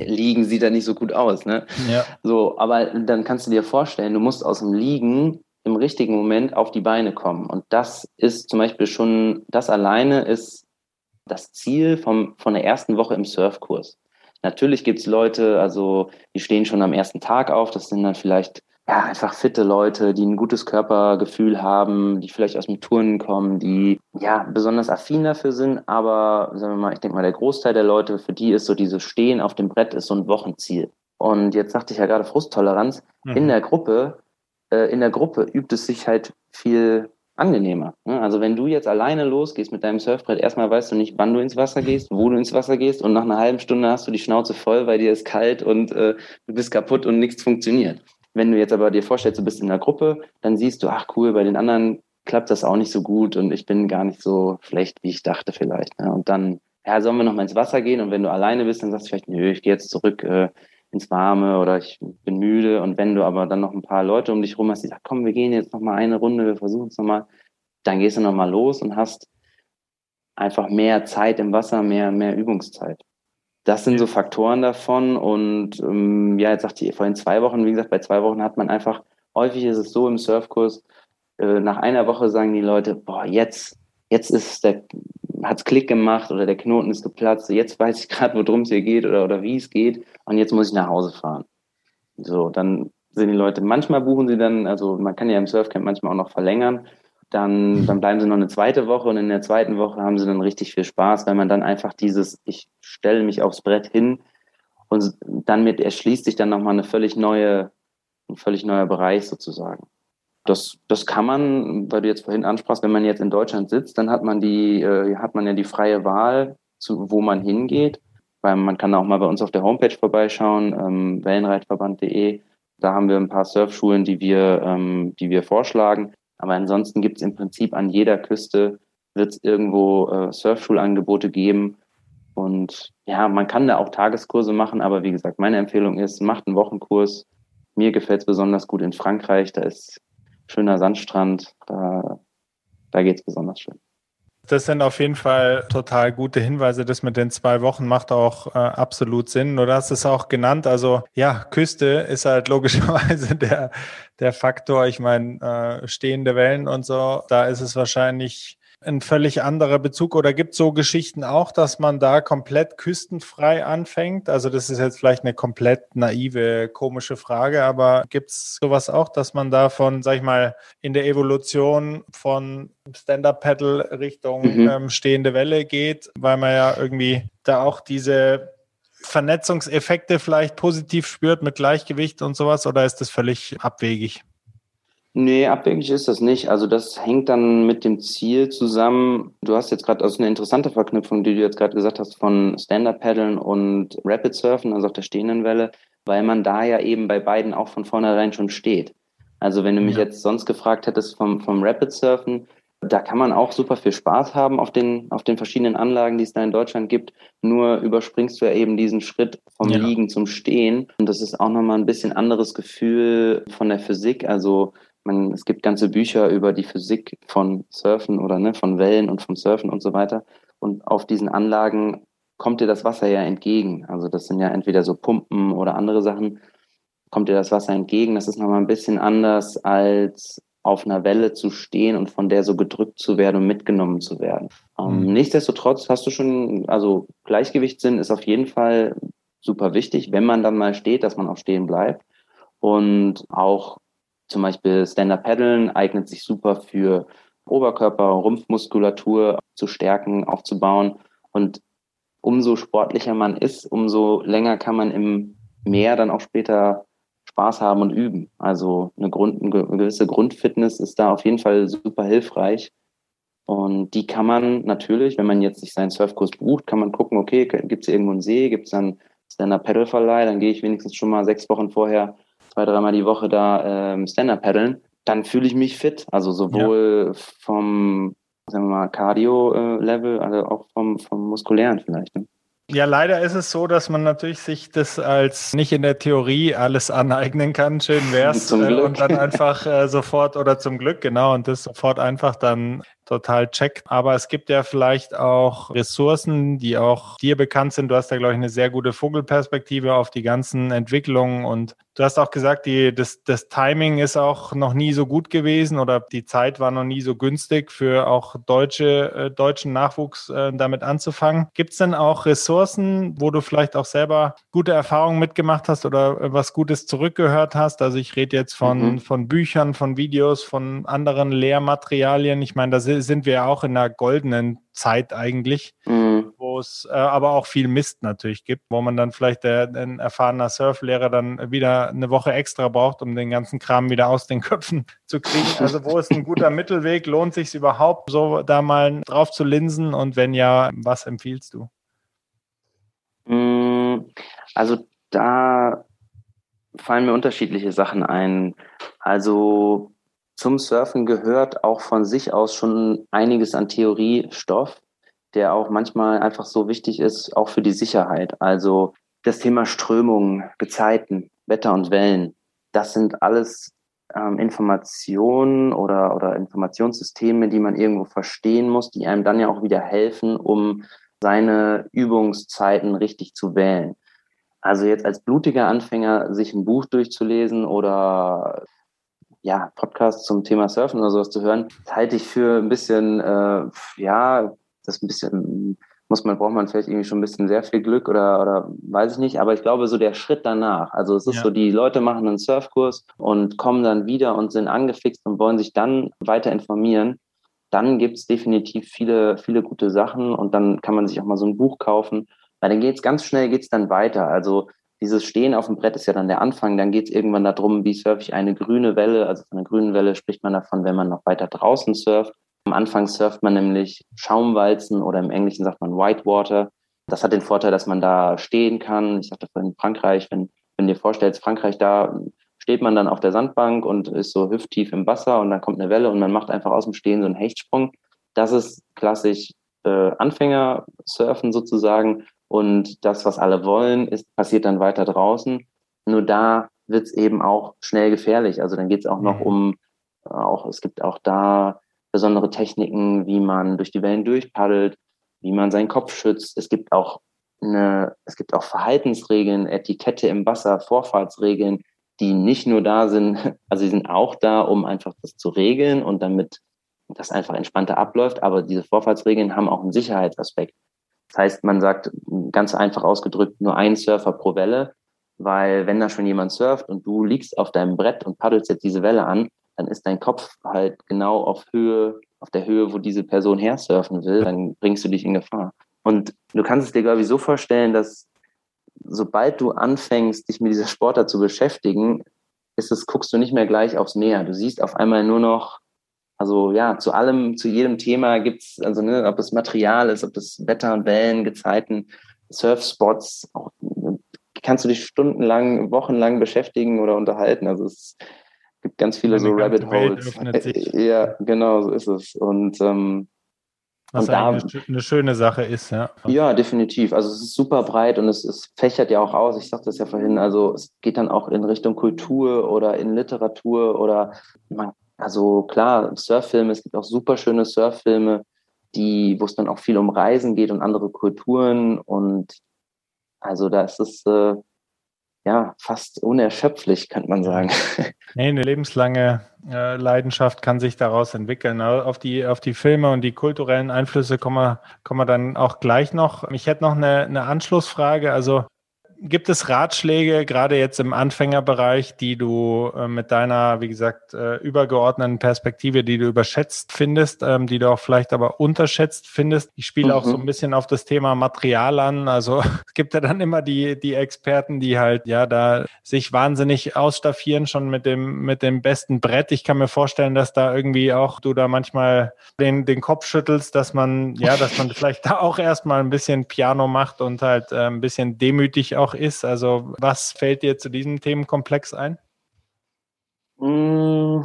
Liegen sieht da nicht so gut aus, ne? Ja. So, aber dann kannst du dir vorstellen, du musst aus dem Liegen im richtigen Moment auf die Beine kommen. Und das ist zum Beispiel schon, das alleine ist das Ziel vom, von der ersten Woche im Surfkurs. Natürlich gibt es Leute, also die stehen schon am ersten Tag auf, das sind dann vielleicht ja, einfach fitte Leute, die ein gutes Körpergefühl haben, die vielleicht aus dem Turnen kommen, die ja besonders affin dafür sind, aber sagen wir mal, ich denke mal, der Großteil der Leute, für die ist so dieses Stehen auf dem Brett ist so ein Wochenziel. Und jetzt sagte ich ja gerade Frusttoleranz. Mhm. In der Gruppe, äh, in der Gruppe übt es sich halt viel angenehmer. Ne? Also wenn du jetzt alleine losgehst mit deinem Surfbrett, erstmal weißt du nicht, wann du ins Wasser gehst, wo du ins Wasser gehst und nach einer halben Stunde hast du die Schnauze voll, weil dir ist kalt und äh, du bist kaputt und nichts funktioniert. Wenn du jetzt aber dir vorstellst, du bist in einer Gruppe, dann siehst du, ach cool, bei den anderen klappt das auch nicht so gut und ich bin gar nicht so schlecht, wie ich dachte vielleicht. Ne? Und dann, ja, sollen wir noch mal ins Wasser gehen und wenn du alleine bist, dann sagst du vielleicht, nö, ich gehe jetzt zurück äh, ins Warme oder ich bin müde. Und wenn du aber dann noch ein paar Leute um dich rum hast, die sagen, komm, wir gehen jetzt noch mal eine Runde, wir versuchen es noch mal, dann gehst du noch mal los und hast einfach mehr Zeit im Wasser, mehr, mehr Übungszeit. Das sind so Faktoren davon. Und ähm, ja, jetzt sagte ich vorhin zwei Wochen, wie gesagt, bei zwei Wochen hat man einfach, häufig ist es so im Surfkurs, äh, nach einer Woche sagen die Leute, boah, jetzt, jetzt ist der, hat's Klick gemacht oder der Knoten ist geplatzt, jetzt weiß ich gerade, worum es hier geht oder, oder wie es geht und jetzt muss ich nach Hause fahren. So, dann sind die Leute, manchmal buchen sie dann, also man kann ja im Surfcamp manchmal auch noch verlängern, dann, dann bleiben sie noch eine zweite Woche und in der zweiten Woche haben sie dann richtig viel Spaß, weil man dann einfach dieses, ich stelle mich aufs Brett hin und dann mit erschließt sich dann nochmal eine völlig neue, ein völlig neuer Bereich sozusagen. Das, das kann man, weil du jetzt vorhin ansprachst, wenn man jetzt in Deutschland sitzt, dann hat man die, äh, hat man ja die freie Wahl, zu, wo man hingeht. Weil man kann auch mal bei uns auf der Homepage vorbeischauen, ähm, wellenreitverband.de. Da haben wir ein paar Surfschulen, die wir, ähm, die wir vorschlagen. Aber ansonsten gibt es im Prinzip an jeder Küste wird es irgendwo äh, Surfschulangebote geben. Und ja, man kann da auch Tageskurse machen, aber wie gesagt, meine Empfehlung ist, macht einen Wochenkurs. Mir gefällt es besonders gut in Frankreich, da ist schöner Sandstrand, da, da geht es besonders schön. Das sind auf jeden Fall total gute Hinweise. Das mit den zwei Wochen macht auch äh, absolut Sinn. Du hast es auch genannt. Also ja, Küste ist halt logischerweise der, der Faktor. Ich meine, äh, stehende Wellen und so, da ist es wahrscheinlich ein völlig anderer Bezug oder gibt es so Geschichten auch, dass man da komplett küstenfrei anfängt? Also das ist jetzt vielleicht eine komplett naive, komische Frage, aber gibt es sowas auch, dass man da von, sag ich mal, in der Evolution von Stand-Up-Paddle Richtung mhm. ähm, stehende Welle geht, weil man ja irgendwie da auch diese Vernetzungseffekte vielleicht positiv spürt mit Gleichgewicht und sowas oder ist das völlig abwegig? Nee, abwegig ist das nicht. Also das hängt dann mit dem Ziel zusammen. Du hast jetzt gerade also eine interessante Verknüpfung, die du jetzt gerade gesagt hast, von Stand-Up-Paddeln und Rapid Surfen, also auf der stehenden Welle, weil man da ja eben bei beiden auch von vornherein schon steht. Also wenn du mich ja. jetzt sonst gefragt hättest vom, vom Rapid Surfen, da kann man auch super viel Spaß haben auf den, auf den verschiedenen Anlagen, die es da in Deutschland gibt. Nur überspringst du ja eben diesen Schritt vom ja. Liegen zum Stehen. Und das ist auch nochmal ein bisschen anderes Gefühl von der Physik. Also man, es gibt ganze Bücher über die Physik von Surfen oder ne, von Wellen und vom Surfen und so weiter. Und auf diesen Anlagen kommt dir das Wasser ja entgegen. Also das sind ja entweder so Pumpen oder andere Sachen. Kommt dir das Wasser entgegen. Das ist nochmal ein bisschen anders als auf einer Welle zu stehen und von der so gedrückt zu werden und mitgenommen zu werden. Ähm, mhm. nichtsdestotrotz hast du schon, also Gleichgewichtssinn ist auf jeden Fall super wichtig, wenn man dann mal steht, dass man auch stehen bleibt. Und auch zum Beispiel Stand-Up-Paddeln eignet sich super für Oberkörper, Rumpfmuskulatur zu stärken, aufzubauen. Und umso sportlicher man ist, umso länger kann man im Meer dann auch später Spaß haben und üben. Also eine, Grund, eine gewisse Grundfitness ist da auf jeden Fall super hilfreich. Und die kann man natürlich, wenn man jetzt sich seinen Surfkurs bucht, kann man gucken, okay, gibt es irgendwo einen See, gibt es dann Stand-Up-Paddle-Verleih, dann gehe ich wenigstens schon mal sechs Wochen vorher zwei, dreimal die Woche da ähm, Stand-Up paddeln, dann fühle ich mich fit. Also sowohl ja. vom, sagen wir mal, Cardio-Level, also auch vom, vom muskulären vielleicht. Ne? Ja, leider ist es so, dass man natürlich sich das als nicht in der Theorie alles aneignen kann. Schön wär's. Glück. Und dann einfach äh, sofort oder zum Glück, genau, und das sofort einfach dann total checkt. Aber es gibt ja vielleicht auch Ressourcen, die auch dir bekannt sind. Du hast da, glaube ich, eine sehr gute Vogelperspektive auf die ganzen Entwicklungen. Und du hast auch gesagt, die, das, das Timing ist auch noch nie so gut gewesen oder die Zeit war noch nie so günstig für auch deutsche, äh, deutschen Nachwuchs äh, damit anzufangen. Gibt es denn auch Ressourcen, wo du vielleicht auch selber gute Erfahrungen mitgemacht hast oder äh, was Gutes zurückgehört hast? Also ich rede jetzt von, mhm. von Büchern, von Videos, von anderen Lehrmaterialien. Ich meine, da sind sind wir ja auch in einer goldenen Zeit eigentlich, mhm. wo es äh, aber auch viel Mist natürlich gibt, wo man dann vielleicht der, ein erfahrener Surflehrer dann wieder eine Woche extra braucht, um den ganzen Kram wieder aus den Köpfen zu kriegen. Also wo ist ein guter Mittelweg? Lohnt sich überhaupt, so da mal drauf zu linsen? Und wenn ja, was empfiehlst du? Mm, also da fallen mir unterschiedliche Sachen ein. Also zum Surfen gehört auch von sich aus schon einiges an Theoriestoff, der auch manchmal einfach so wichtig ist, auch für die Sicherheit. Also das Thema Strömungen, Gezeiten, Wetter und Wellen, das sind alles ähm, Informationen oder, oder Informationssysteme, die man irgendwo verstehen muss, die einem dann ja auch wieder helfen, um seine Übungszeiten richtig zu wählen. Also jetzt als blutiger Anfänger sich ein Buch durchzulesen oder ja, Podcast zum Thema Surfen oder sowas zu hören, halte ich für ein bisschen, äh, ja, das ein bisschen, muss man, braucht man vielleicht irgendwie schon ein bisschen sehr viel Glück oder, oder weiß ich nicht, aber ich glaube, so der Schritt danach, also es ist ja. so, die Leute machen einen Surfkurs und kommen dann wieder und sind angefixt und wollen sich dann weiter informieren, dann gibt es definitiv viele, viele gute Sachen und dann kann man sich auch mal so ein Buch kaufen, weil dann geht es ganz schnell, geht es dann weiter. Also dieses Stehen auf dem Brett ist ja dann der Anfang. Dann geht es irgendwann darum, wie surfe ich eine grüne Welle. Also von einer grünen Welle spricht man davon, wenn man noch weiter draußen surft. Am Anfang surft man nämlich Schaumwalzen oder im Englischen sagt man Whitewater. Das hat den Vorteil, dass man da stehen kann. Ich sagte vorhin Frankreich, wenn, wenn dir vorstellst, Frankreich, da steht man dann auf der Sandbank und ist so hüfttief im Wasser und dann kommt eine Welle und man macht einfach aus dem Stehen so einen Hechtsprung. Das ist klassisch äh, Anfänger-Surfen sozusagen. Und das, was alle wollen, ist, passiert dann weiter draußen. Nur da wird es eben auch schnell gefährlich. Also dann geht es auch noch mhm. um, auch, es gibt auch da besondere Techniken, wie man durch die Wellen durchpaddelt, wie man seinen Kopf schützt. Es gibt auch eine, es gibt auch Verhaltensregeln, Etikette im Wasser, Vorfahrtsregeln, die nicht nur da sind, also sie sind auch da, um einfach das zu regeln und damit das einfach entspannter abläuft, aber diese Vorfahrtsregeln haben auch einen Sicherheitsaspekt. Das heißt, man sagt ganz einfach ausgedrückt nur ein Surfer pro Welle, weil wenn da schon jemand surft und du liegst auf deinem Brett und paddelst jetzt diese Welle an, dann ist dein Kopf halt genau auf Höhe, auf der Höhe, wo diese Person her surfen will, dann bringst du dich in Gefahr. Und du kannst es dir, glaube ich, so vorstellen, dass sobald du anfängst, dich mit dieser Sportart zu beschäftigen, ist es, guckst du nicht mehr gleich aufs Meer. Du siehst auf einmal nur noch, also ja, zu allem, zu jedem Thema gibt's also ne, ob es Material ist, ob es Wetter und Wellen, Gezeiten, Surfspots, auch, kannst du dich stundenlang, wochenlang beschäftigen oder unterhalten. Also es gibt ganz viele so Rabbit Holes. Ja, genau, so ist es. Und ähm, was da, eine, eine, schöne Sache ist, ja. Ja, definitiv. Also es ist super breit und es, es fächert ja auch aus. Ich sagte das ja vorhin. Also es geht dann auch in Richtung Kultur oder in Literatur oder man, also klar, Surffilme, es gibt auch super schöne Surffilme, die, wo es dann auch viel um Reisen geht und andere Kulturen und also da ist es äh, ja fast unerschöpflich, könnte man sagen. Nee, eine lebenslange äh, Leidenschaft kann sich daraus entwickeln. Auf die, auf die Filme und die kulturellen Einflüsse kommen wir, kommen wir dann auch gleich noch. Ich hätte noch eine, eine Anschlussfrage. Also Gibt es Ratschläge, gerade jetzt im Anfängerbereich, die du äh, mit deiner, wie gesagt, äh, übergeordneten Perspektive, die du überschätzt findest, ähm, die du auch vielleicht aber unterschätzt findest? Ich spiele mhm. auch so mhm. ein bisschen auf das Thema Material an. Also es gibt ja dann immer die, die Experten, die halt ja da sich wahnsinnig ausstaffieren, schon mit dem, mit dem besten Brett. Ich kann mir vorstellen, dass da irgendwie auch du da manchmal den, den Kopf schüttelst, dass man, ja, dass man vielleicht da auch erstmal ein bisschen Piano macht und halt äh, ein bisschen demütig auch auch ist. Also was fällt dir zu diesem Themenkomplex ein? Mm.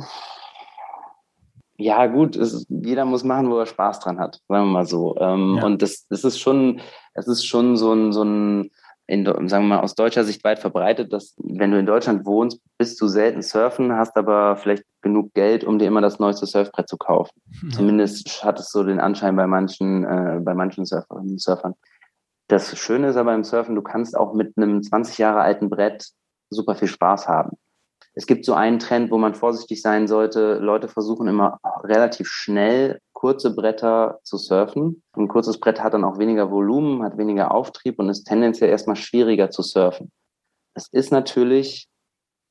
Ja, gut, ist, jeder muss machen, wo er Spaß dran hat, sagen wir mal so. Ähm, ja. Und das, das ist schon, es ist schon so ein, so ein in, sagen wir mal, aus deutscher Sicht weit verbreitet, dass wenn du in Deutschland wohnst, bist du selten surfen, hast aber vielleicht genug Geld, um dir immer das neueste Surfbrett zu kaufen. Mhm. Zumindest hat es so den Anschein bei manchen, äh, bei manchen Surferinnen und Surfern. Das Schöne ist aber im Surfen, du kannst auch mit einem 20 Jahre alten Brett super viel Spaß haben. Es gibt so einen Trend, wo man vorsichtig sein sollte. Leute versuchen immer relativ schnell kurze Bretter zu surfen. Ein kurzes Brett hat dann auch weniger Volumen, hat weniger Auftrieb und ist tendenziell erstmal schwieriger zu surfen. Es ist natürlich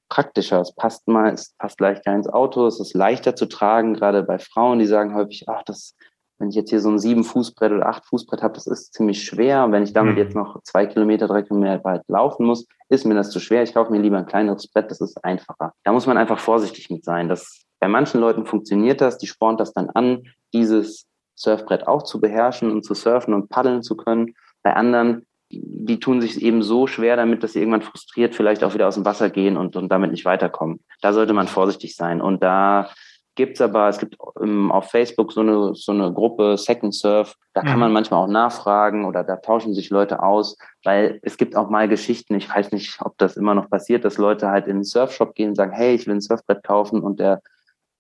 praktischer. Es passt mal, es passt leichter ins Auto, es ist leichter zu tragen, gerade bei Frauen, die sagen häufig, ach, das wenn ich jetzt hier so ein sieben Fußbrett oder acht Fußbrett habe, das ist ziemlich schwer. Und wenn ich damit mhm. jetzt noch zwei Kilometer, drei Kilometer weit laufen muss, ist mir das zu schwer. Ich kaufe mir lieber ein kleineres Brett, das ist einfacher. Da muss man einfach vorsichtig mit sein. Das, bei manchen Leuten funktioniert das, die spornt das dann an, dieses Surfbrett auch zu beherrschen und zu surfen und paddeln zu können. Bei anderen, die tun sich eben so schwer damit, dass sie irgendwann frustriert vielleicht auch wieder aus dem Wasser gehen und, und damit nicht weiterkommen. Da sollte man vorsichtig sein. Und da gibt's aber, es gibt um, auf Facebook so eine, so eine Gruppe Second Surf, da kann mhm. man manchmal auch nachfragen oder da tauschen sich Leute aus, weil es gibt auch mal Geschichten, ich weiß nicht, ob das immer noch passiert, dass Leute halt in den Surfshop gehen und sagen, hey, ich will ein Surfbrett kaufen und der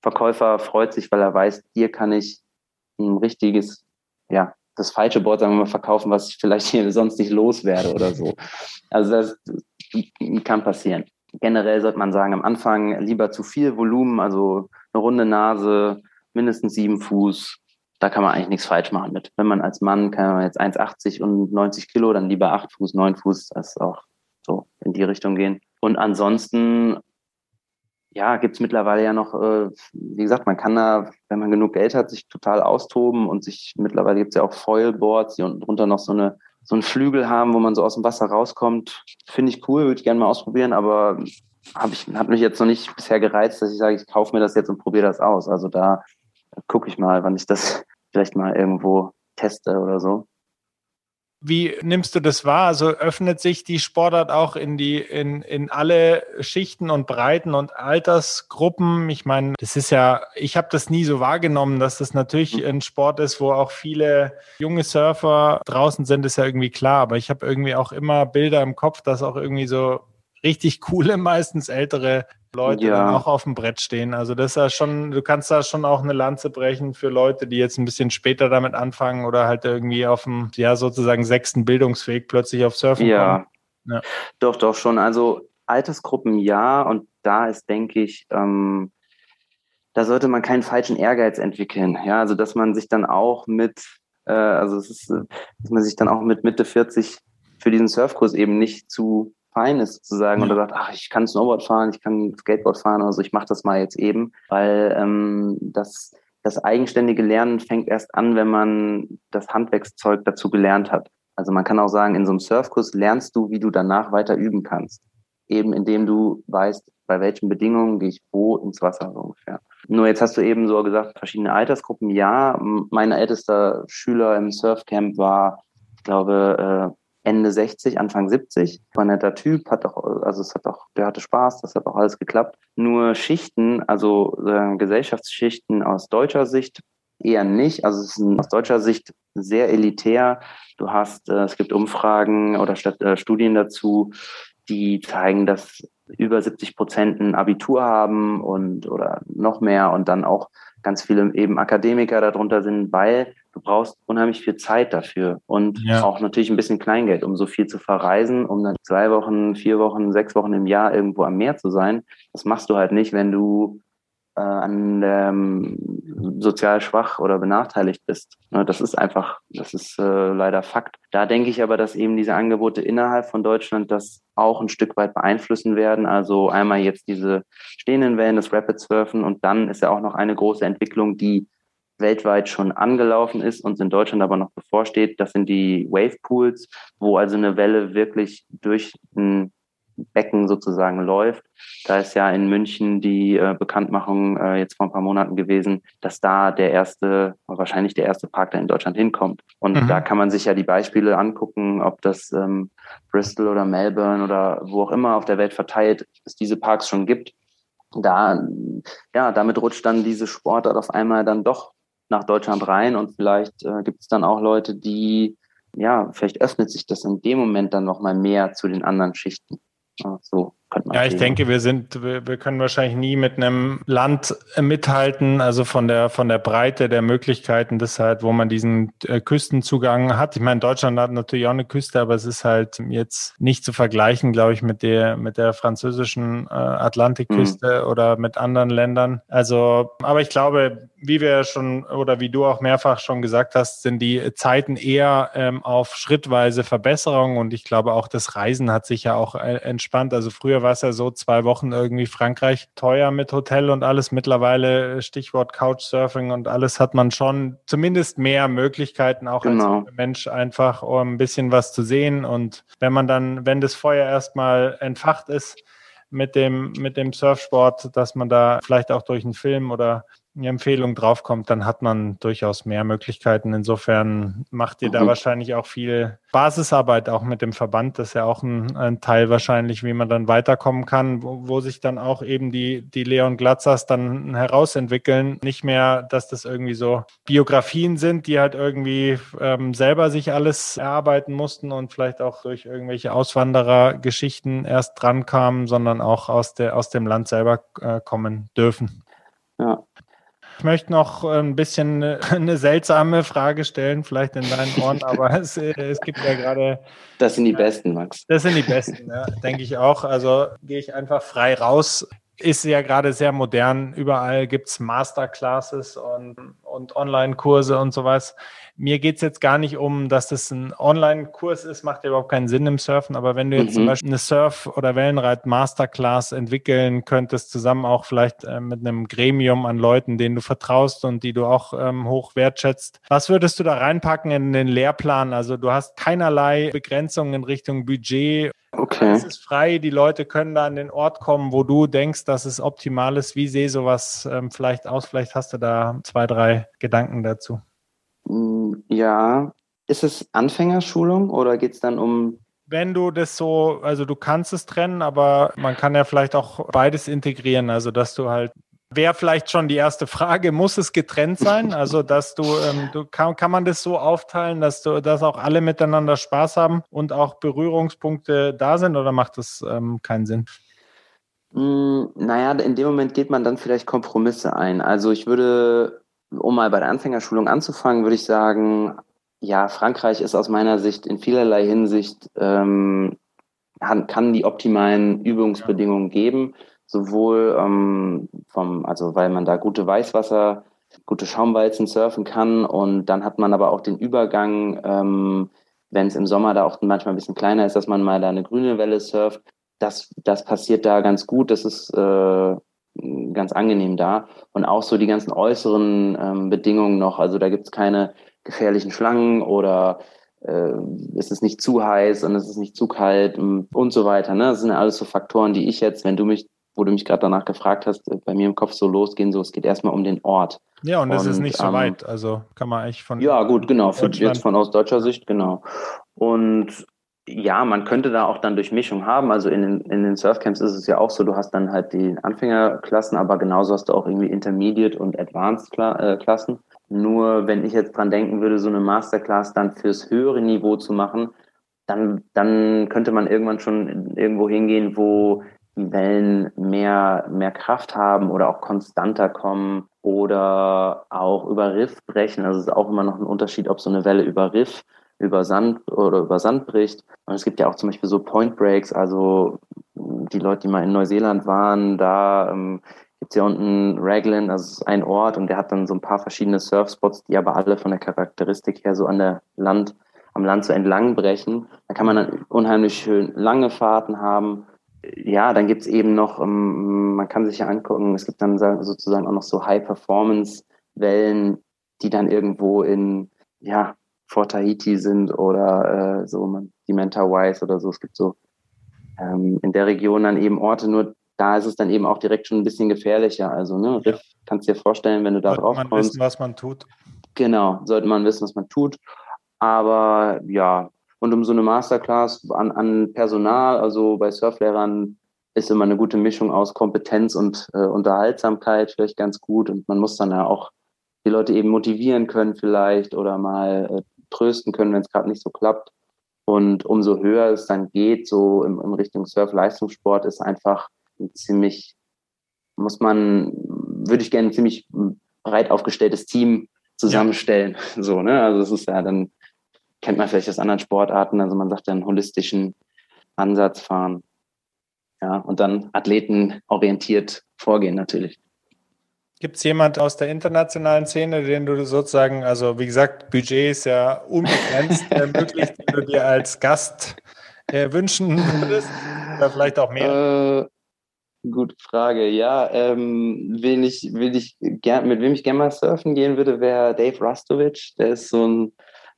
Verkäufer freut sich, weil er weiß, dir kann ich ein richtiges, ja, das falsche Board, sagen wir mal, verkaufen, was ich vielleicht hier sonst nicht loswerde oder so. Also das kann passieren generell sollte man sagen, am Anfang lieber zu viel Volumen, also eine runde Nase, mindestens sieben Fuß. Da kann man eigentlich nichts falsch machen mit. Wenn man als Mann, kann man jetzt 1,80 und 90 Kilo, dann lieber acht Fuß, neun Fuß, das auch so in die Richtung gehen. Und ansonsten, ja, gibt's mittlerweile ja noch, äh, wie gesagt, man kann da, wenn man genug Geld hat, sich total austoben und sich, mittlerweile gibt's ja auch Foilboards, die unten drunter noch so eine so einen Flügel haben, wo man so aus dem Wasser rauskommt. Finde ich cool, würde ich gerne mal ausprobieren, aber habe ich hat mich jetzt noch nicht bisher gereizt, dass ich sage, ich kaufe mir das jetzt und probiere das aus. Also da gucke ich mal, wann ich das vielleicht mal irgendwo teste oder so. Wie nimmst du das wahr? Also öffnet sich die Sportart auch in die, in, in alle Schichten und Breiten und Altersgruppen? Ich meine, das ist ja, ich habe das nie so wahrgenommen, dass das natürlich mhm. ein Sport ist, wo auch viele junge Surfer draußen sind, ist ja irgendwie klar. Aber ich habe irgendwie auch immer Bilder im Kopf, dass auch irgendwie so richtig coole, meistens ältere Leute ja. dann auch auf dem Brett stehen. Also das ist ja schon, du kannst da schon auch eine Lanze brechen für Leute, die jetzt ein bisschen später damit anfangen oder halt irgendwie auf dem, ja, sozusagen sechsten Bildungsweg plötzlich auf Surfen ja. kommen. Ja, doch, doch schon. Also Altersgruppen ja und da ist, denke ich, ähm, da sollte man keinen falschen Ehrgeiz entwickeln. Ja, also dass man sich dann auch mit, äh, also es ist, dass man sich dann auch mit Mitte 40 für diesen Surfkurs eben nicht zu fein ist sozusagen ja. oder sagt, ach, ich kann Snowboard fahren, ich kann Skateboard fahren oder so, ich mache das mal jetzt eben, weil ähm, das, das eigenständige Lernen fängt erst an, wenn man das Handwerkszeug dazu gelernt hat. Also man kann auch sagen, in so einem Surfkurs lernst du, wie du danach weiter üben kannst. Eben indem du weißt, bei welchen Bedingungen gehe ich wo ins Wasser so ungefähr. Nur jetzt hast du eben so gesagt, verschiedene Altersgruppen. Ja, mein ältester Schüler im Surfcamp war, ich glaube, äh, Ende 60, Anfang 70. War ein netter Typ, hat auch, also es hat auch, der hatte Spaß, das hat auch alles geklappt. Nur Schichten, also äh, Gesellschaftsschichten aus deutscher Sicht eher nicht. Also es ist aus deutscher Sicht sehr elitär. Du hast, äh, es gibt Umfragen oder äh, Studien dazu, die zeigen, dass über 70 Prozent ein Abitur haben und oder noch mehr und dann auch ganz viele eben Akademiker darunter sind, weil du brauchst unheimlich viel Zeit dafür und ja. auch natürlich ein bisschen Kleingeld, um so viel zu verreisen, um dann zwei Wochen, vier Wochen, sechs Wochen im Jahr irgendwo am Meer zu sein. Das machst du halt nicht, wenn du äh, an ähm, sozial schwach oder benachteiligt bist. Ne, das ist einfach, das ist äh, leider Fakt. Da denke ich aber, dass eben diese Angebote innerhalb von Deutschland das auch ein Stück weit beeinflussen werden. Also einmal jetzt diese stehenden Wellen, das Rapid Surfen und dann ist ja auch noch eine große Entwicklung, die weltweit schon angelaufen ist und in Deutschland aber noch bevorsteht. Das sind die Wave Pools, wo also eine Welle wirklich durch ein Becken sozusagen läuft. Da ist ja in München die äh, Bekanntmachung äh, jetzt vor ein paar Monaten gewesen, dass da der erste, wahrscheinlich der erste Park da in Deutschland hinkommt. Und mhm. da kann man sich ja die Beispiele angucken, ob das ähm, Bristol oder Melbourne oder wo auch immer auf der Welt verteilt es diese Parks schon gibt. Da, ja, damit rutscht dann diese Sportart auf einmal dann doch nach Deutschland rein und vielleicht äh, gibt es dann auch Leute, die ja, vielleicht öffnet sich das in dem Moment dann nochmal mehr zu den anderen Schichten. So könnte man Ja, ich sehen. denke, wir sind, wir, wir können wahrscheinlich nie mit einem Land mithalten, also von der von der Breite der Möglichkeiten, das halt, wo man diesen äh, Küstenzugang hat. Ich meine, Deutschland hat natürlich auch eine Küste, aber es ist halt jetzt nicht zu vergleichen, glaube ich, mit der mit der französischen äh, Atlantikküste mhm. oder mit anderen Ländern. Also, aber ich glaube, wie wir schon oder wie du auch mehrfach schon gesagt hast, sind die Zeiten eher ähm, auf schrittweise Verbesserung und ich glaube auch das Reisen hat sich ja auch äh, entspannt. Also früher war es ja so zwei Wochen irgendwie Frankreich teuer mit Hotel und alles. Mittlerweile äh, Stichwort Couchsurfing und alles hat man schon zumindest mehr Möglichkeiten auch genau. als Mensch einfach, um ein bisschen was zu sehen. Und wenn man dann, wenn das Feuer erstmal entfacht ist, mit dem, mit dem Surfsport, dass man da vielleicht auch durch einen Film oder Empfehlung draufkommt, dann hat man durchaus mehr Möglichkeiten. Insofern macht ihr mhm. da wahrscheinlich auch viel Basisarbeit auch mit dem Verband. Das ist ja auch ein, ein Teil wahrscheinlich, wie man dann weiterkommen kann, wo, wo, sich dann auch eben die, die Leon Glatzers dann herausentwickeln. Nicht mehr, dass das irgendwie so Biografien sind, die halt irgendwie ähm, selber sich alles erarbeiten mussten und vielleicht auch durch irgendwelche Auswanderergeschichten erst dran kamen, sondern auch aus, der, aus dem Land selber äh, kommen dürfen. Ja, ich möchte noch ein bisschen eine seltsame Frage stellen, vielleicht in deinen Ohren, aber es, es gibt ja gerade. Das sind die besten, Max. Das sind die besten, ja, denke ich auch. Also gehe ich einfach frei raus ist ja gerade sehr modern. Überall gibt's Masterclasses und, und Online-Kurse und sowas. Mir geht's jetzt gar nicht um, dass das ein Online-Kurs ist, macht ja überhaupt keinen Sinn im Surfen. Aber wenn du jetzt mhm. zum Beispiel eine Surf- oder Wellenreit-Masterclass entwickeln könntest, zusammen auch vielleicht äh, mit einem Gremium an Leuten, denen du vertraust und die du auch ähm, hoch wertschätzt, was würdest du da reinpacken in den Lehrplan? Also du hast keinerlei Begrenzungen in Richtung Budget Okay. Es ist frei, die Leute können da an den Ort kommen, wo du denkst, dass es optimal ist. Wie sehe sowas ähm, vielleicht aus? Vielleicht hast du da zwei, drei Gedanken dazu. Mm, ja, ist es Anfängerschulung oder geht es dann um wenn du das so, also du kannst es trennen, aber man kann ja vielleicht auch beides integrieren, also dass du halt Wäre vielleicht schon die erste Frage, muss es getrennt sein? Also, dass du, ähm, du kann, kann man das so aufteilen, dass du, dass auch alle miteinander Spaß haben und auch Berührungspunkte da sind oder macht das ähm, keinen Sinn? Mm, naja, in dem Moment geht man dann vielleicht Kompromisse ein. Also ich würde, um mal bei der Anfängerschulung anzufangen, würde ich sagen, ja, Frankreich ist aus meiner Sicht in vielerlei Hinsicht, ähm, kann die optimalen Übungsbedingungen geben, sowohl ähm, vom, also weil man da gute Weißwasser, gute Schaumwalzen surfen kann und dann hat man aber auch den Übergang, ähm, wenn es im Sommer da auch manchmal ein bisschen kleiner ist, dass man mal da eine grüne Welle surft. Das, das passiert da ganz gut. Das ist äh, ganz angenehm da. Und auch so die ganzen äußeren ähm, Bedingungen noch. Also da gibt's keine gefährlichen Schlangen oder äh, es ist nicht zu heiß und es ist nicht zu kalt und so weiter. Ne? Das sind alles so Faktoren, die ich jetzt, wenn du mich, wo du mich gerade danach gefragt hast, äh, bei mir im Kopf so losgehen. So, es geht erstmal um den Ort. Ja, und es ist nicht so ähm, weit. Also kann man eigentlich von. Ja, gut, genau. Jetzt von aus deutscher Sicht, genau. Und ja, man könnte da auch dann Durchmischung haben. Also in den, in den Surfcamps ist es ja auch so, du hast dann halt die Anfängerklassen, aber genauso hast du auch irgendwie Intermediate und Advanced äh, Klassen. Nur wenn ich jetzt dran denken würde, so eine Masterclass dann fürs höhere Niveau zu machen, dann, dann könnte man irgendwann schon irgendwo hingehen, wo die Wellen mehr, mehr Kraft haben oder auch konstanter kommen oder auch über Riff brechen. Also es ist auch immer noch ein Unterschied, ob so eine Welle über Riff über Sand oder über Sand bricht. Und es gibt ja auch zum Beispiel so Point Breaks, also die Leute, die mal in Neuseeland waren, da ähm, gibt es ja unten Raglan, ist ein Ort und der hat dann so ein paar verschiedene Surfspots, die aber alle von der Charakteristik her so an der Land, am Land so entlang brechen. Da kann man dann unheimlich schön lange Fahrten haben. Ja, dann gibt's eben noch, ähm, man kann sich ja angucken, es gibt dann sozusagen auch noch so High-Performance-Wellen, die dann irgendwo in, ja, vor Tahiti sind oder äh, so die Mentawais oder so. Es gibt so ähm, in der Region dann eben Orte, nur da ist es dann eben auch direkt schon ein bisschen gefährlicher. Also, ne, Riff kannst du dir vorstellen, wenn du da drauf kommst. man wissen, was man tut. Genau, sollte man wissen, was man tut. Aber ja, und um so eine Masterclass an, an Personal, also bei Surflehrern, ist immer eine gute Mischung aus Kompetenz und äh, Unterhaltsamkeit vielleicht ganz gut. Und man muss dann ja auch die Leute eben motivieren können vielleicht oder mal äh, trösten können, wenn es gerade nicht so klappt. Und umso höher es dann geht, so in, in Richtung Surf-Leistungssport, ist einfach ein ziemlich, muss man, würde ich gerne ein ziemlich breit aufgestelltes Team zusammenstellen. Ja. So, ne? Also es ist ja dann, kennt man vielleicht aus anderen Sportarten, also man sagt einen holistischen Ansatz fahren. Ja, und dann athletenorientiert vorgehen natürlich. Gibt es jemand aus der internationalen Szene, den du sozusagen, also wie gesagt, Budget ist ja unbegrenzt möglich, den du dir als Gast äh, wünschen würdest? Oder vielleicht auch mehr? Äh, gute Frage. Ja, ähm, wen ich, wen ich gern, mit wem ich gerne mal surfen gehen würde, wäre Dave Rastovic. Der ist so ein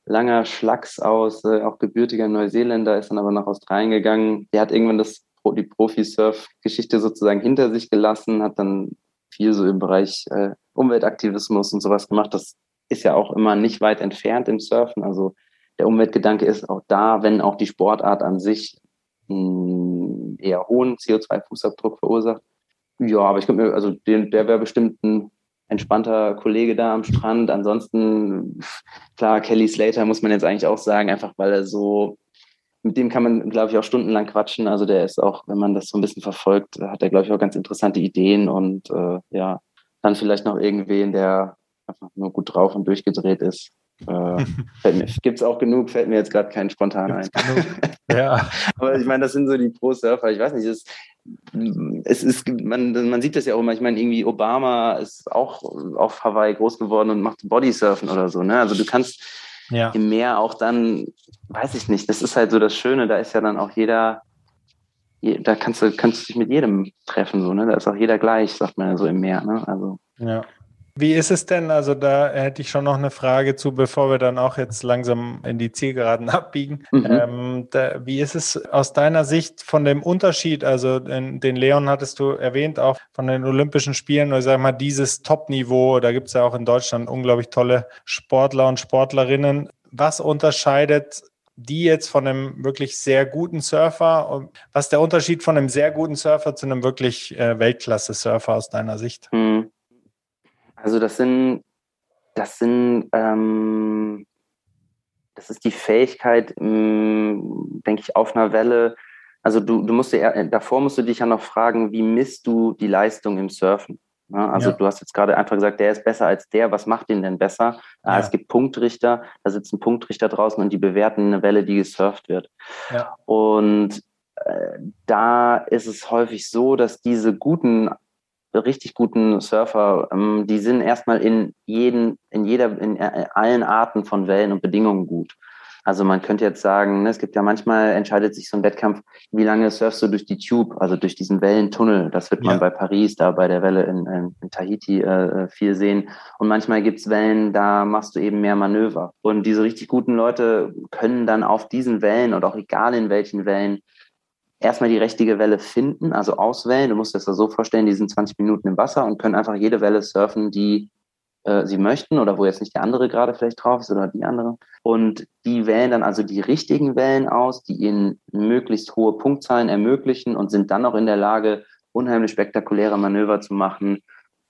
langer Schlacks aus, äh, auch gebürtiger Neuseeländer, ist dann aber nach Australien gegangen. Der hat irgendwann das die Profi-Surf-Geschichte sozusagen hinter sich gelassen, hat dann viel so im Bereich äh, Umweltaktivismus und sowas gemacht. Das ist ja auch immer nicht weit entfernt im Surfen. Also der Umweltgedanke ist auch da, wenn auch die Sportart an sich einen eher hohen CO2-Fußabdruck verursacht. Ja, aber ich könnte mir, also den, der wäre bestimmt ein entspannter Kollege da am Strand. Ansonsten, klar, Kelly Slater muss man jetzt eigentlich auch sagen, einfach weil er so mit dem kann man, glaube ich, auch stundenlang quatschen. Also der ist auch, wenn man das so ein bisschen verfolgt, hat er, glaube ich, auch ganz interessante Ideen und äh, ja, dann vielleicht noch irgendwen, der einfach nur gut drauf und durchgedreht ist. Äh, Gibt es auch genug, fällt mir jetzt gerade kein spontan ein. ja. Aber ich meine, das sind so die Pro-Surfer. Ich weiß nicht, es, es ist, man, man sieht das ja auch immer. Ich meine, irgendwie Obama ist auch auf Hawaii groß geworden und macht Bodysurfen oder so. Ne? Also du kannst ja. im Meer auch dann, weiß ich nicht, das ist halt so das Schöne, da ist ja dann auch jeder, da kannst du, kannst du dich mit jedem treffen, so, ne? Da ist auch jeder gleich, sagt man ja so im Meer, ne? Also. Ja. Wie ist es denn? Also da hätte ich schon noch eine Frage zu, bevor wir dann auch jetzt langsam in die Zielgeraden abbiegen. Mhm. Ähm, da, wie ist es aus deiner Sicht von dem Unterschied? Also den, den Leon hattest du erwähnt, auch von den Olympischen Spielen, oder sag mal, dieses Top-Niveau, da gibt es ja auch in Deutschland unglaublich tolle Sportler und Sportlerinnen. Was unterscheidet die jetzt von einem wirklich sehr guten Surfer? Und was ist der Unterschied von einem sehr guten Surfer zu einem wirklich äh, Weltklasse-Surfer aus deiner Sicht? Mhm. Also das sind, das sind, ähm, das ist die Fähigkeit, denke ich, auf einer Welle also du, du musst dir, davor musst du dich ja noch fragen, wie misst du die Leistung im Surfen? Ja, also ja. du hast jetzt gerade einfach gesagt, der ist besser als der. Was macht ihn denn besser? Ah, ja. Es gibt Punktrichter, da sitzen Punktrichter draußen und die bewerten eine Welle, die gesurft wird. Und äh, da ist es häufig so, dass diese guten, richtig guten Surfer, ähm, die sind erstmal in jeden, in jeder, in äh, allen Arten von Wellen und Bedingungen gut. Also man könnte jetzt sagen, ne, es gibt ja manchmal entscheidet sich so ein Wettkampf, wie lange surfst du durch die Tube, also durch diesen Wellentunnel. Das wird man ja. bei Paris, da bei der Welle in, in, in Tahiti äh, viel sehen. Und manchmal gibt's Wellen, da machst du eben mehr Manöver. Und diese richtig guten Leute können dann auf diesen Wellen und auch egal in welchen Wellen erstmal die richtige Welle finden, also auswählen. Du musst dir das so vorstellen, die sind 20 Minuten im Wasser und können einfach jede Welle surfen, die äh, sie möchten oder wo jetzt nicht der andere gerade vielleicht drauf ist oder die andere. Und die wählen dann also die richtigen Wellen aus, die ihnen möglichst hohe Punktzahlen ermöglichen und sind dann auch in der Lage, unheimlich spektakuläre Manöver zu machen.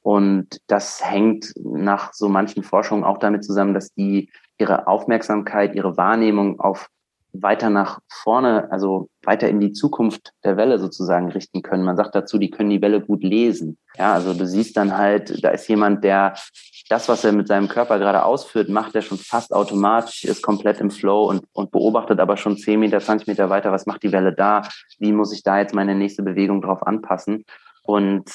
Und das hängt nach so manchen Forschungen auch damit zusammen, dass die ihre Aufmerksamkeit, ihre Wahrnehmung auf weiter nach vorne, also weiter in die Zukunft der Welle sozusagen richten können. Man sagt dazu, die können die Welle gut lesen. Ja, also du siehst dann halt, da ist jemand, der das, was er mit seinem Körper gerade ausführt, macht er schon fast automatisch, ist komplett im Flow und, und beobachtet aber schon 10 Meter, 20 Meter weiter, was macht die Welle da? Wie muss ich da jetzt meine nächste Bewegung drauf anpassen? Und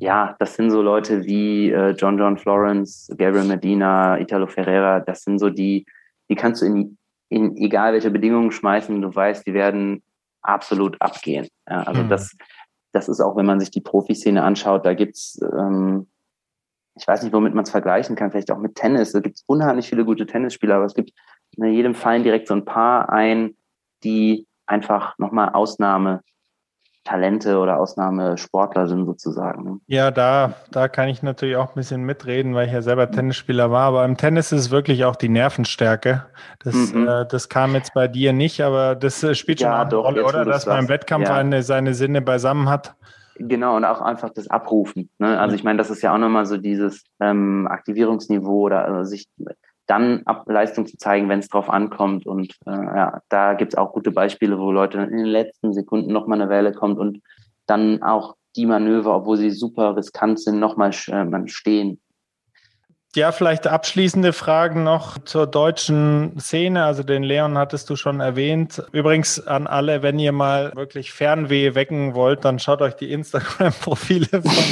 ja, das sind so Leute wie äh, John John Florence, Gabriel Medina, Italo Ferreira, das sind so die, die kannst du in, in egal welche Bedingungen schmeißen, du weißt, die werden absolut abgehen. Ja, also mhm. das, das ist auch, wenn man sich die Profiszene anschaut, da gibt's ähm, ich weiß nicht, womit man es vergleichen kann, vielleicht auch mit Tennis. Da gibt es unheimlich viele gute Tennisspieler, aber es gibt in jedem Fall direkt so ein paar ein, die einfach nochmal Ausnahme Talente oder Ausnahmesportler sind sozusagen. Ne? Ja, da, da kann ich natürlich auch ein bisschen mitreden, weil ich ja selber Tennisspieler war. Aber im Tennis ist es wirklich auch die Nervenstärke. Das, mhm. äh, das kam jetzt bei dir nicht, aber das äh, spielt schon ja, eine doch, Rolle, oder? Dass man im Wettkampf ja. eine, seine Sinne beisammen hat. Genau, und auch einfach das Abrufen. Ne? Also ich meine, das ist ja auch nochmal so dieses ähm, Aktivierungsniveau oder also sich dann Leistung zu zeigen, wenn es drauf ankommt. Und äh, ja, da gibt's auch gute Beispiele, wo Leute in den letzten Sekunden nochmal eine Welle kommt und dann auch die Manöver, obwohl sie super riskant sind, nochmal äh, stehen ja, vielleicht abschließende Fragen noch zur deutschen Szene. Also den Leon hattest du schon erwähnt. Übrigens an alle, wenn ihr mal wirklich Fernweh wecken wollt, dann schaut euch die Instagram-Profile von,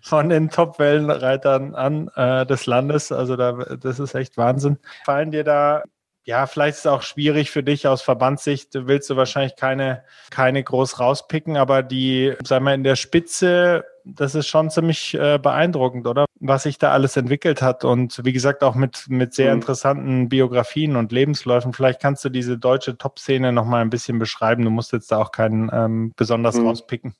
von den Top-Wellenreitern an äh, des Landes. Also da, das ist echt Wahnsinn. Fallen dir da ja, vielleicht ist es auch schwierig für dich aus Verbandssicht, willst du wahrscheinlich keine, keine groß rauspicken, aber die, sagen wir, in der Spitze, das ist schon ziemlich äh, beeindruckend, oder? Was sich da alles entwickelt hat und wie gesagt auch mit, mit sehr mhm. interessanten Biografien und Lebensläufen. Vielleicht kannst du diese deutsche Top-Szene nochmal ein bisschen beschreiben. Du musst jetzt da auch keinen ähm, besonders mhm. rauspicken.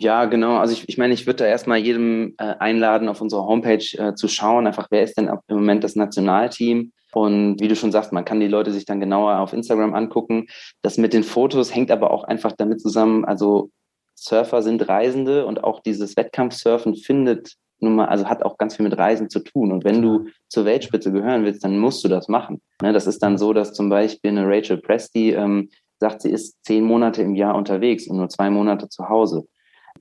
Ja, genau. Also ich, ich meine, ich würde da erstmal jedem äh, einladen, auf unserer Homepage äh, zu schauen, einfach wer ist denn im Moment das Nationalteam und wie du schon sagst, man kann die Leute sich dann genauer auf Instagram angucken. Das mit den Fotos hängt aber auch einfach damit zusammen, also Surfer sind Reisende und auch dieses Wettkampfsurfen findet nun mal, also hat auch ganz viel mit Reisen zu tun. Und wenn du zur Weltspitze gehören willst, dann musst du das machen. Ne, das ist dann so, dass zum Beispiel eine Rachel Presti ähm, sagt, sie ist zehn Monate im Jahr unterwegs und nur zwei Monate zu Hause.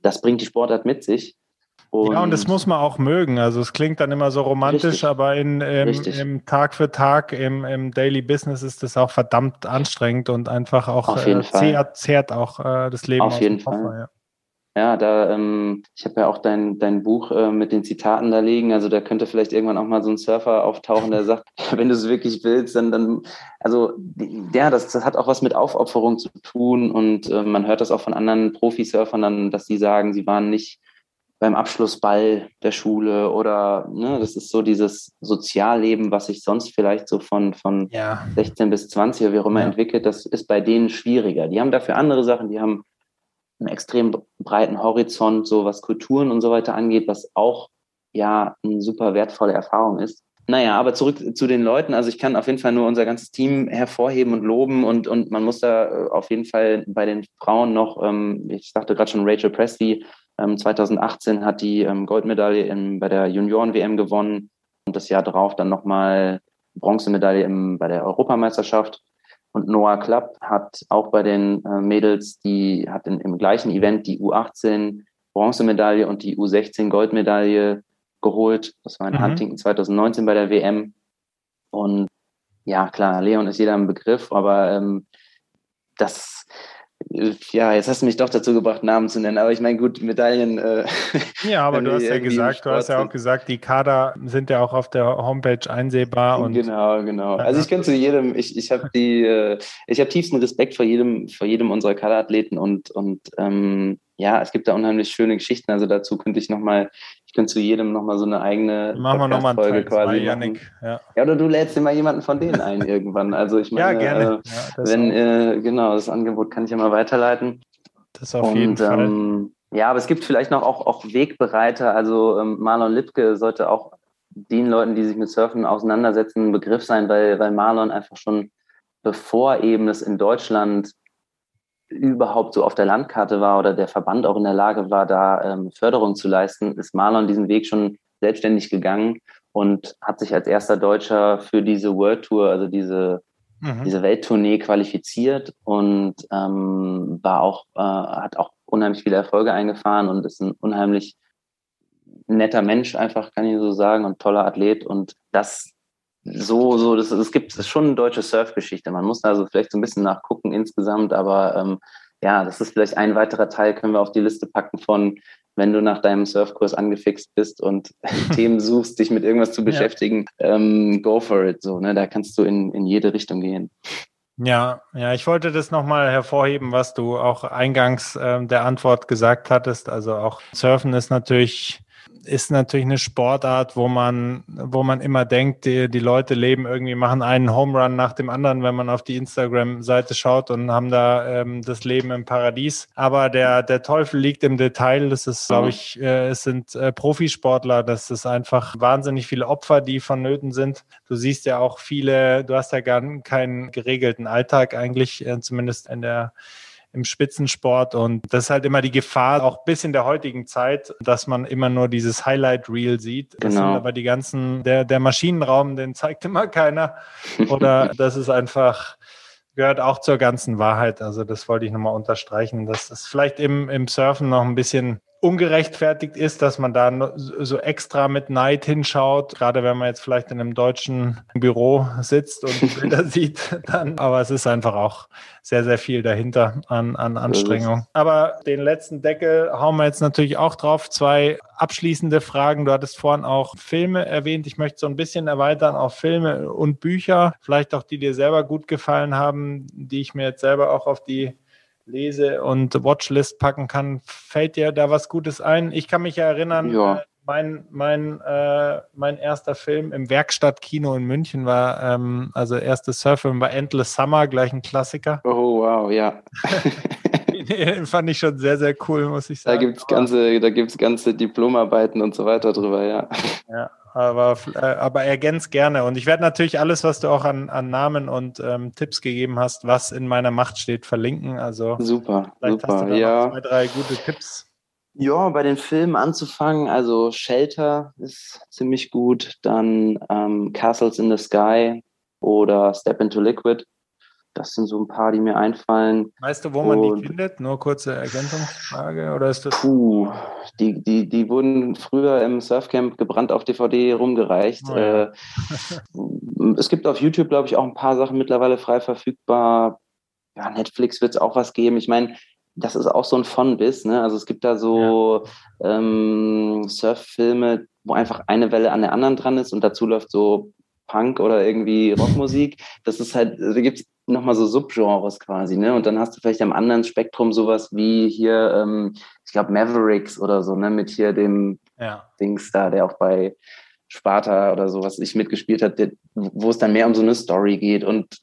Das bringt die Sportart mit sich. Und ja, und das muss man auch mögen. Also es klingt dann immer so romantisch, richtig, aber in, im, im, Tag für Tag, im, im Daily Business ist das auch verdammt anstrengend und einfach auch äh, zehrt, zehrt, auch äh, das Leben Auf jeden Fall. Koffer, ja. Ja, da, ähm, ich habe ja auch dein, dein Buch äh, mit den Zitaten da liegen. Also da könnte vielleicht irgendwann auch mal so ein Surfer auftauchen, der sagt, wenn du es wirklich willst, dann, dann, also ja, das, das hat auch was mit Aufopferung zu tun. Und äh, man hört das auch von anderen Profisurfern dann, dass sie sagen, sie waren nicht beim Abschlussball der Schule oder ne, das ist so dieses Sozialleben, was sich sonst vielleicht so von, von ja. 16 bis 20 oder wie auch immer ja. entwickelt, das ist bei denen schwieriger. Die haben dafür andere Sachen, die haben einen extrem breiten Horizont, so was Kulturen und so weiter angeht, was auch ja eine super wertvolle Erfahrung ist. Naja, aber zurück zu den Leuten. Also ich kann auf jeden Fall nur unser ganzes Team hervorheben und loben und, und man muss da äh, auf jeden Fall bei den Frauen noch, ähm, ich sagte gerade schon Rachel Presley, 2018 hat die ähm, Goldmedaille in, bei der Junioren-WM gewonnen und das Jahr darauf dann nochmal Bronzemedaille im, bei der Europameisterschaft. Und Noah Klapp hat auch bei den äh, Mädels, die hat in, im gleichen Event die U18 Bronzemedaille und die U16 Goldmedaille geholt. Das war in mhm. Huntington 2019 bei der WM. Und ja, klar, Leon ist jeder ein Begriff, aber ähm, das ja, jetzt hast du mich doch dazu gebracht, Namen zu nennen. Aber ich meine, gut, Medaillen. Äh, ja, aber du hast ja gesagt, du hast ja auch gesagt, die Kader sind ja auch auf der Homepage einsehbar. Und genau, genau. Also ich kann zu jedem, ich, ich habe die, äh, ich habe tiefsten Respekt vor jedem, vor jedem unserer Kaderathleten und, und ähm, ja, es gibt da unheimlich schöne Geschichten. Also dazu könnte ich nochmal, ich könnte zu jedem nochmal so eine eigene machen wir nochmal Folge quasi Janik, ja. ja, oder du lädst immer jemanden von denen ein irgendwann. Also ich meine, ja, gerne. Äh, ja, wenn, äh, genau, das Angebot kann ich ja mal weiterleiten. Das auf Und, jeden Fall. Ähm, ja, aber es gibt vielleicht noch auch, auch Wegbereiter. Also ähm, Marlon Lipke sollte auch den Leuten, die sich mit Surfen auseinandersetzen, ein Begriff sein, weil, weil Marlon einfach schon bevor eben es in Deutschland überhaupt so auf der Landkarte war oder der Verband auch in der Lage war, da ähm, Förderung zu leisten, ist Marlon diesen Weg schon selbstständig gegangen und hat sich als erster Deutscher für diese World Tour, also diese, mhm. diese Welttournee qualifiziert und ähm, war auch, äh, hat auch unheimlich viele Erfolge eingefahren und ist ein unheimlich netter Mensch, einfach kann ich so sagen, und toller Athlet. Und das so, so, das, es gibt es schon eine deutsche Surfgeschichte. Man muss da also vielleicht so ein bisschen nachgucken insgesamt, aber ähm, ja, das ist vielleicht ein weiterer Teil, können wir auf die Liste packen von, wenn du nach deinem Surfkurs angefixt bist und Themen suchst, dich mit irgendwas zu beschäftigen, ja. ähm, go for it. So, ne? Da kannst du in, in jede Richtung gehen. Ja, ja, ich wollte das nochmal hervorheben, was du auch eingangs ähm, der Antwort gesagt hattest. Also auch Surfen ist natürlich ist natürlich eine Sportart, wo man, wo man immer denkt, die, die Leute leben irgendwie, machen einen Home Run nach dem anderen, wenn man auf die Instagram-Seite schaut und haben da ähm, das Leben im Paradies. Aber der, der Teufel liegt im Detail. Das ist, glaube ich, äh, es sind äh, Profisportler. Das ist einfach wahnsinnig viele Opfer, die vonnöten sind. Du siehst ja auch viele, du hast ja gar keinen geregelten Alltag eigentlich, äh, zumindest in der im Spitzensport. Und das ist halt immer die Gefahr, auch bis in der heutigen Zeit, dass man immer nur dieses Highlight-Reel sieht. Das genau. sind aber die ganzen, der, der Maschinenraum, den zeigt immer keiner. Oder das ist einfach, gehört auch zur ganzen Wahrheit. Also das wollte ich nochmal unterstreichen, dass das vielleicht im, im Surfen noch ein bisschen ungerechtfertigt ist, dass man da so extra mit Neid hinschaut, gerade wenn man jetzt vielleicht in einem deutschen Büro sitzt und Bilder sieht, dann, aber es ist einfach auch sehr, sehr viel dahinter an, an Anstrengung. Aber den letzten Deckel hauen wir jetzt natürlich auch drauf. Zwei abschließende Fragen. Du hattest vorhin auch Filme erwähnt. Ich möchte so ein bisschen erweitern auf Filme und Bücher, vielleicht auch die dir selber gut gefallen haben, die ich mir jetzt selber auch auf die Lese- und Watchlist packen kann. Fällt dir da was Gutes ein? Ich kann mich erinnern, ja. Äh, mein, mein, äh, mein erster Film im Werkstattkino in München war, ähm, also erste Surffilm war Endless Summer, gleich ein Klassiker. Oh, wow, ja. Den fand ich schon sehr, sehr cool, muss ich sagen. Da gibt es ganze, ganze Diplomarbeiten und so weiter drüber, ja. Ja, aber, äh, aber ergänzt gerne. Und ich werde natürlich alles, was du auch an, an Namen und ähm, Tipps gegeben hast, was in meiner Macht steht, verlinken. Also super, vielleicht super. Hast du da ja. zwei, drei gute Tipps. Ja, bei den Filmen anzufangen, also Shelter ist ziemlich gut, dann ähm, Castles in the Sky oder Step into Liquid das sind so ein paar, die mir einfallen. Weißt du, wo man Und, die findet? Nur kurze Ergänzungsfrage oder ist das? Puh, die, die, die wurden früher im Surfcamp gebrannt auf DVD rumgereicht. Oh, ja. äh, es gibt auf YouTube, glaube ich, auch ein paar Sachen mittlerweile frei verfügbar. Ja, Netflix wird es auch was geben. Ich meine, das ist auch so ein Fun-Biss. Ne? Also es gibt da so ja. ähm, Surffilme, wo einfach eine Welle an der anderen dran ist und dazu läuft so Punk oder irgendwie Rockmusik. Das ist halt, da gibt es nochmal so Subgenres quasi, ne? Und dann hast du vielleicht am anderen Spektrum sowas wie hier, ähm, ich glaube, Mavericks oder so, ne? Mit hier dem ja. Dings da, der auch bei Sparta oder so, was ich mitgespielt hat, wo es dann mehr um so eine Story geht und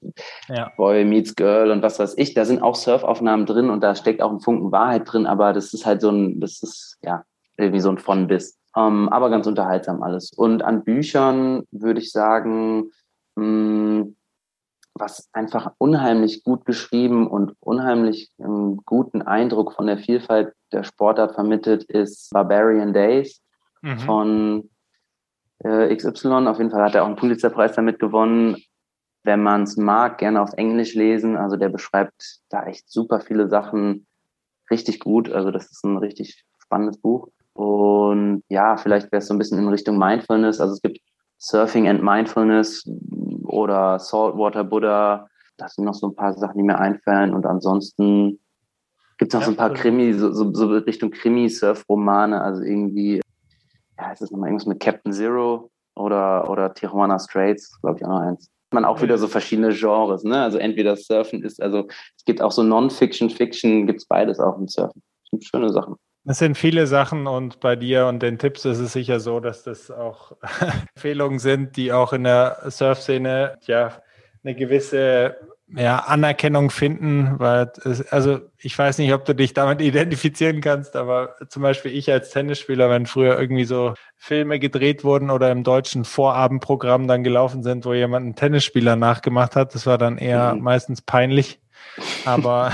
ja. Boy meets Girl und was weiß ich. Da sind auch Surfaufnahmen drin und da steckt auch ein Funken Wahrheit drin, aber das ist halt so ein, das ist ja irgendwie so ein von bis. Ähm, aber ganz unterhaltsam alles. Und an Büchern würde ich sagen, mh, hm, was einfach unheimlich gut geschrieben und unheimlich einen guten Eindruck von der Vielfalt der Sportart vermittelt, ist Barbarian Days mhm. von äh, XY. Auf jeden Fall hat er auch einen Pulitzerpreis damit gewonnen. wenn man es mag, gerne auf Englisch lesen. Also der beschreibt da echt super viele Sachen richtig gut. Also das ist ein richtig spannendes Buch. Und ja, vielleicht wäre es so ein bisschen in Richtung Mindfulness. Also es gibt Surfing and Mindfulness oder Saltwater Buddha. Das sind noch so ein paar Sachen, die mir einfallen. Und ansonsten gibt es noch ja, so ein paar Krimi, so, so, so Richtung Krimi-Surf-Romane. Also irgendwie, ja, ist das nochmal irgendwas mit Captain Zero oder, oder Tijuana Straits, glaube ich auch noch eins man auch wieder so verschiedene Genres. Ne? Also entweder Surfen ist, also es gibt auch so Non-Fiction, Fiction, gibt es beides auch im Surfen. Das sind schöne Sachen. Es sind viele Sachen und bei dir und den Tipps ist es sicher so, dass das auch Empfehlungen sind, die auch in der Surfszene ja eine gewisse ja, Anerkennung finden, weil es, also ich weiß nicht, ob du dich damit identifizieren kannst, aber zum Beispiel ich als Tennisspieler, wenn früher irgendwie so Filme gedreht wurden oder im deutschen Vorabendprogramm dann gelaufen sind, wo jemand einen Tennisspieler nachgemacht hat, das war dann eher mhm. meistens peinlich. Aber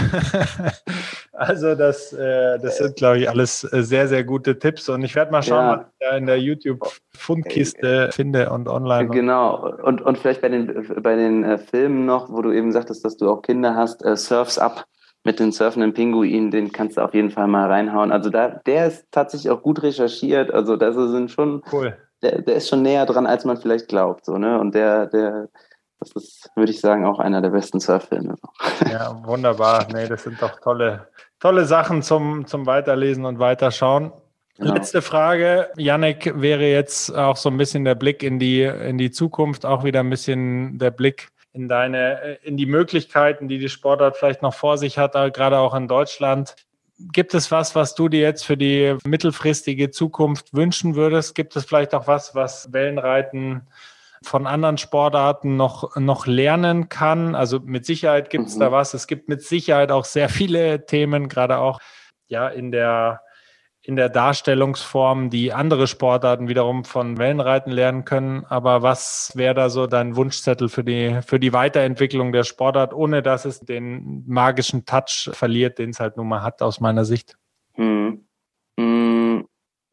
also das, äh, das sind, glaube ich, alles äh, sehr, sehr gute Tipps. Und ich werde mal schauen, ja. was ich da in der YouTube-Fundkiste finde und online. Genau. Und, und vielleicht bei den, bei den äh, Filmen noch, wo du eben sagtest, dass du auch Kinder hast, äh, Surfs Up mit den surfenden Pinguinen, den kannst du auf jeden Fall mal reinhauen. Also da, der ist tatsächlich auch gut recherchiert. Also das sind schon, cool. der, der ist schon näher dran, als man vielleicht glaubt. So, ne? Und der, der, das ist, würde ich sagen, auch einer der besten Surffilme. Ja, wunderbar. Nee, das sind doch tolle, tolle Sachen zum, zum Weiterlesen und Weiterschauen. Genau. Letzte Frage, Yannick, wäre jetzt auch so ein bisschen der Blick in die, in die Zukunft, auch wieder ein bisschen der Blick in deine, in die Möglichkeiten, die die Sportart vielleicht noch vor sich hat, gerade auch in Deutschland. Gibt es was, was du dir jetzt für die mittelfristige Zukunft wünschen würdest? Gibt es vielleicht auch was, was Wellenreiten von anderen Sportarten noch, noch lernen kann. Also mit Sicherheit gibt es mhm. da was. Es gibt mit Sicherheit auch sehr viele Themen, gerade auch ja in der in der Darstellungsform, die andere Sportarten wiederum von Wellenreiten lernen können. Aber was wäre da so dein Wunschzettel für die, für die Weiterentwicklung der Sportart, ohne dass es den magischen Touch verliert, den es halt nun mal hat, aus meiner Sicht? Hm. Hm.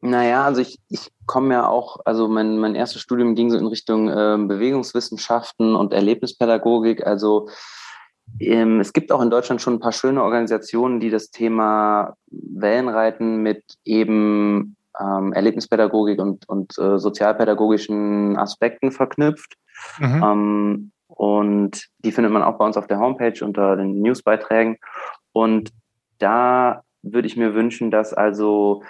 Naja, also ich, ich komme ja auch, also mein, mein erstes Studium ging so in Richtung äh, Bewegungswissenschaften und Erlebnispädagogik. Also ähm, es gibt auch in Deutschland schon ein paar schöne Organisationen, die das Thema Wellenreiten mit eben ähm, Erlebnispädagogik und, und äh, sozialpädagogischen Aspekten verknüpft. Mhm. Ähm, und die findet man auch bei uns auf der Homepage unter den Newsbeiträgen. Und da würde ich mir wünschen, dass also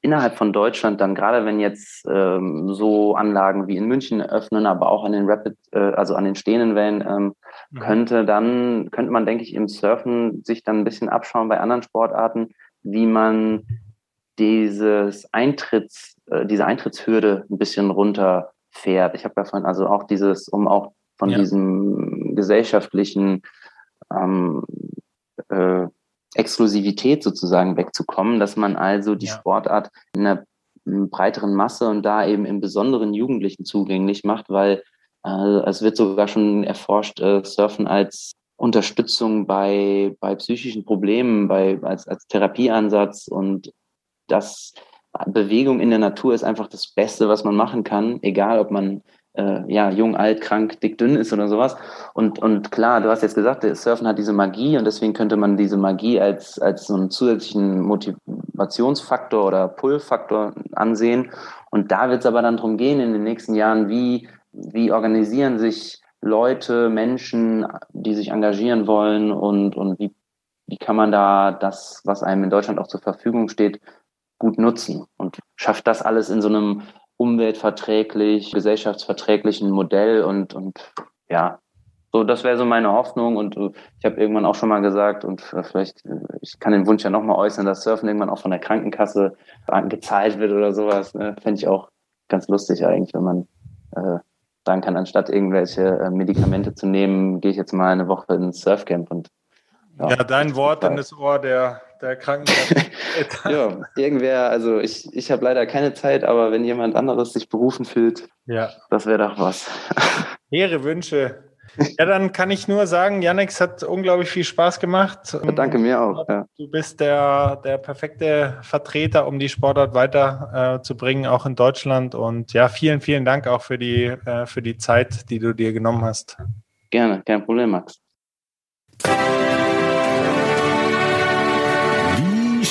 innerhalb von Deutschland dann, gerade wenn jetzt ähm, so Anlagen wie in München öffnen, aber auch an den Rapid, äh, also an den stehenden Wellen, ähm, mhm. könnte dann, könnte man, denke ich, im Surfen sich dann ein bisschen abschauen bei anderen Sportarten, wie man dieses Eintritts, äh, diese Eintrittshürde ein bisschen runterfährt. Ich habe davon also auch dieses, um auch von ja. diesem gesellschaftlichen ähm, äh, Exklusivität sozusagen wegzukommen, dass man also die ja. Sportart in einer breiteren Masse und da eben im besonderen Jugendlichen zugänglich macht, weil äh, es wird sogar schon erforscht, äh, Surfen als Unterstützung bei, bei psychischen Problemen, bei, als, als Therapieansatz und das Bewegung in der Natur ist einfach das Beste, was man machen kann, egal ob man äh, ja, jung, alt, krank, dick, dünn ist oder sowas. Und, und klar, du hast jetzt gesagt, der Surfen hat diese Magie und deswegen könnte man diese Magie als, als so einen zusätzlichen Motivationsfaktor oder Pull-Faktor ansehen. Und da wird es aber dann darum gehen in den nächsten Jahren, wie, wie organisieren sich Leute, Menschen, die sich engagieren wollen und, und wie, wie kann man da das, was einem in Deutschland auch zur Verfügung steht, gut nutzen und schafft das alles in so einem umweltverträglich, gesellschaftsverträglichen Modell und, und ja, so, das wäre so meine Hoffnung und äh, ich habe irgendwann auch schon mal gesagt und vielleicht, äh, ich kann den Wunsch ja nochmal äußern, dass Surfen irgendwann auch von der Krankenkasse gezahlt wird oder sowas. Ne? Fände ich auch ganz lustig eigentlich, wenn man äh, sagen kann, anstatt irgendwelche äh, Medikamente zu nehmen, gehe ich jetzt mal eine Woche ins Surfcamp und ja, ja dein Wort in das Ohr der der Krankenkasse. ja, irgendwer, also ich, ich habe leider keine Zeit, aber wenn jemand anderes sich berufen fühlt, ja. das wäre doch was. Hehre Wünsche. Ja, dann kann ich nur sagen, Janex hat unglaublich viel Spaß gemacht. Danke mir auch. Ja. Du bist der, der perfekte Vertreter, um die Sportart weiterzubringen, äh, auch in Deutschland. Und ja, vielen, vielen Dank auch für die, äh, für die Zeit, die du dir genommen hast. Gerne, kein Problem, Max.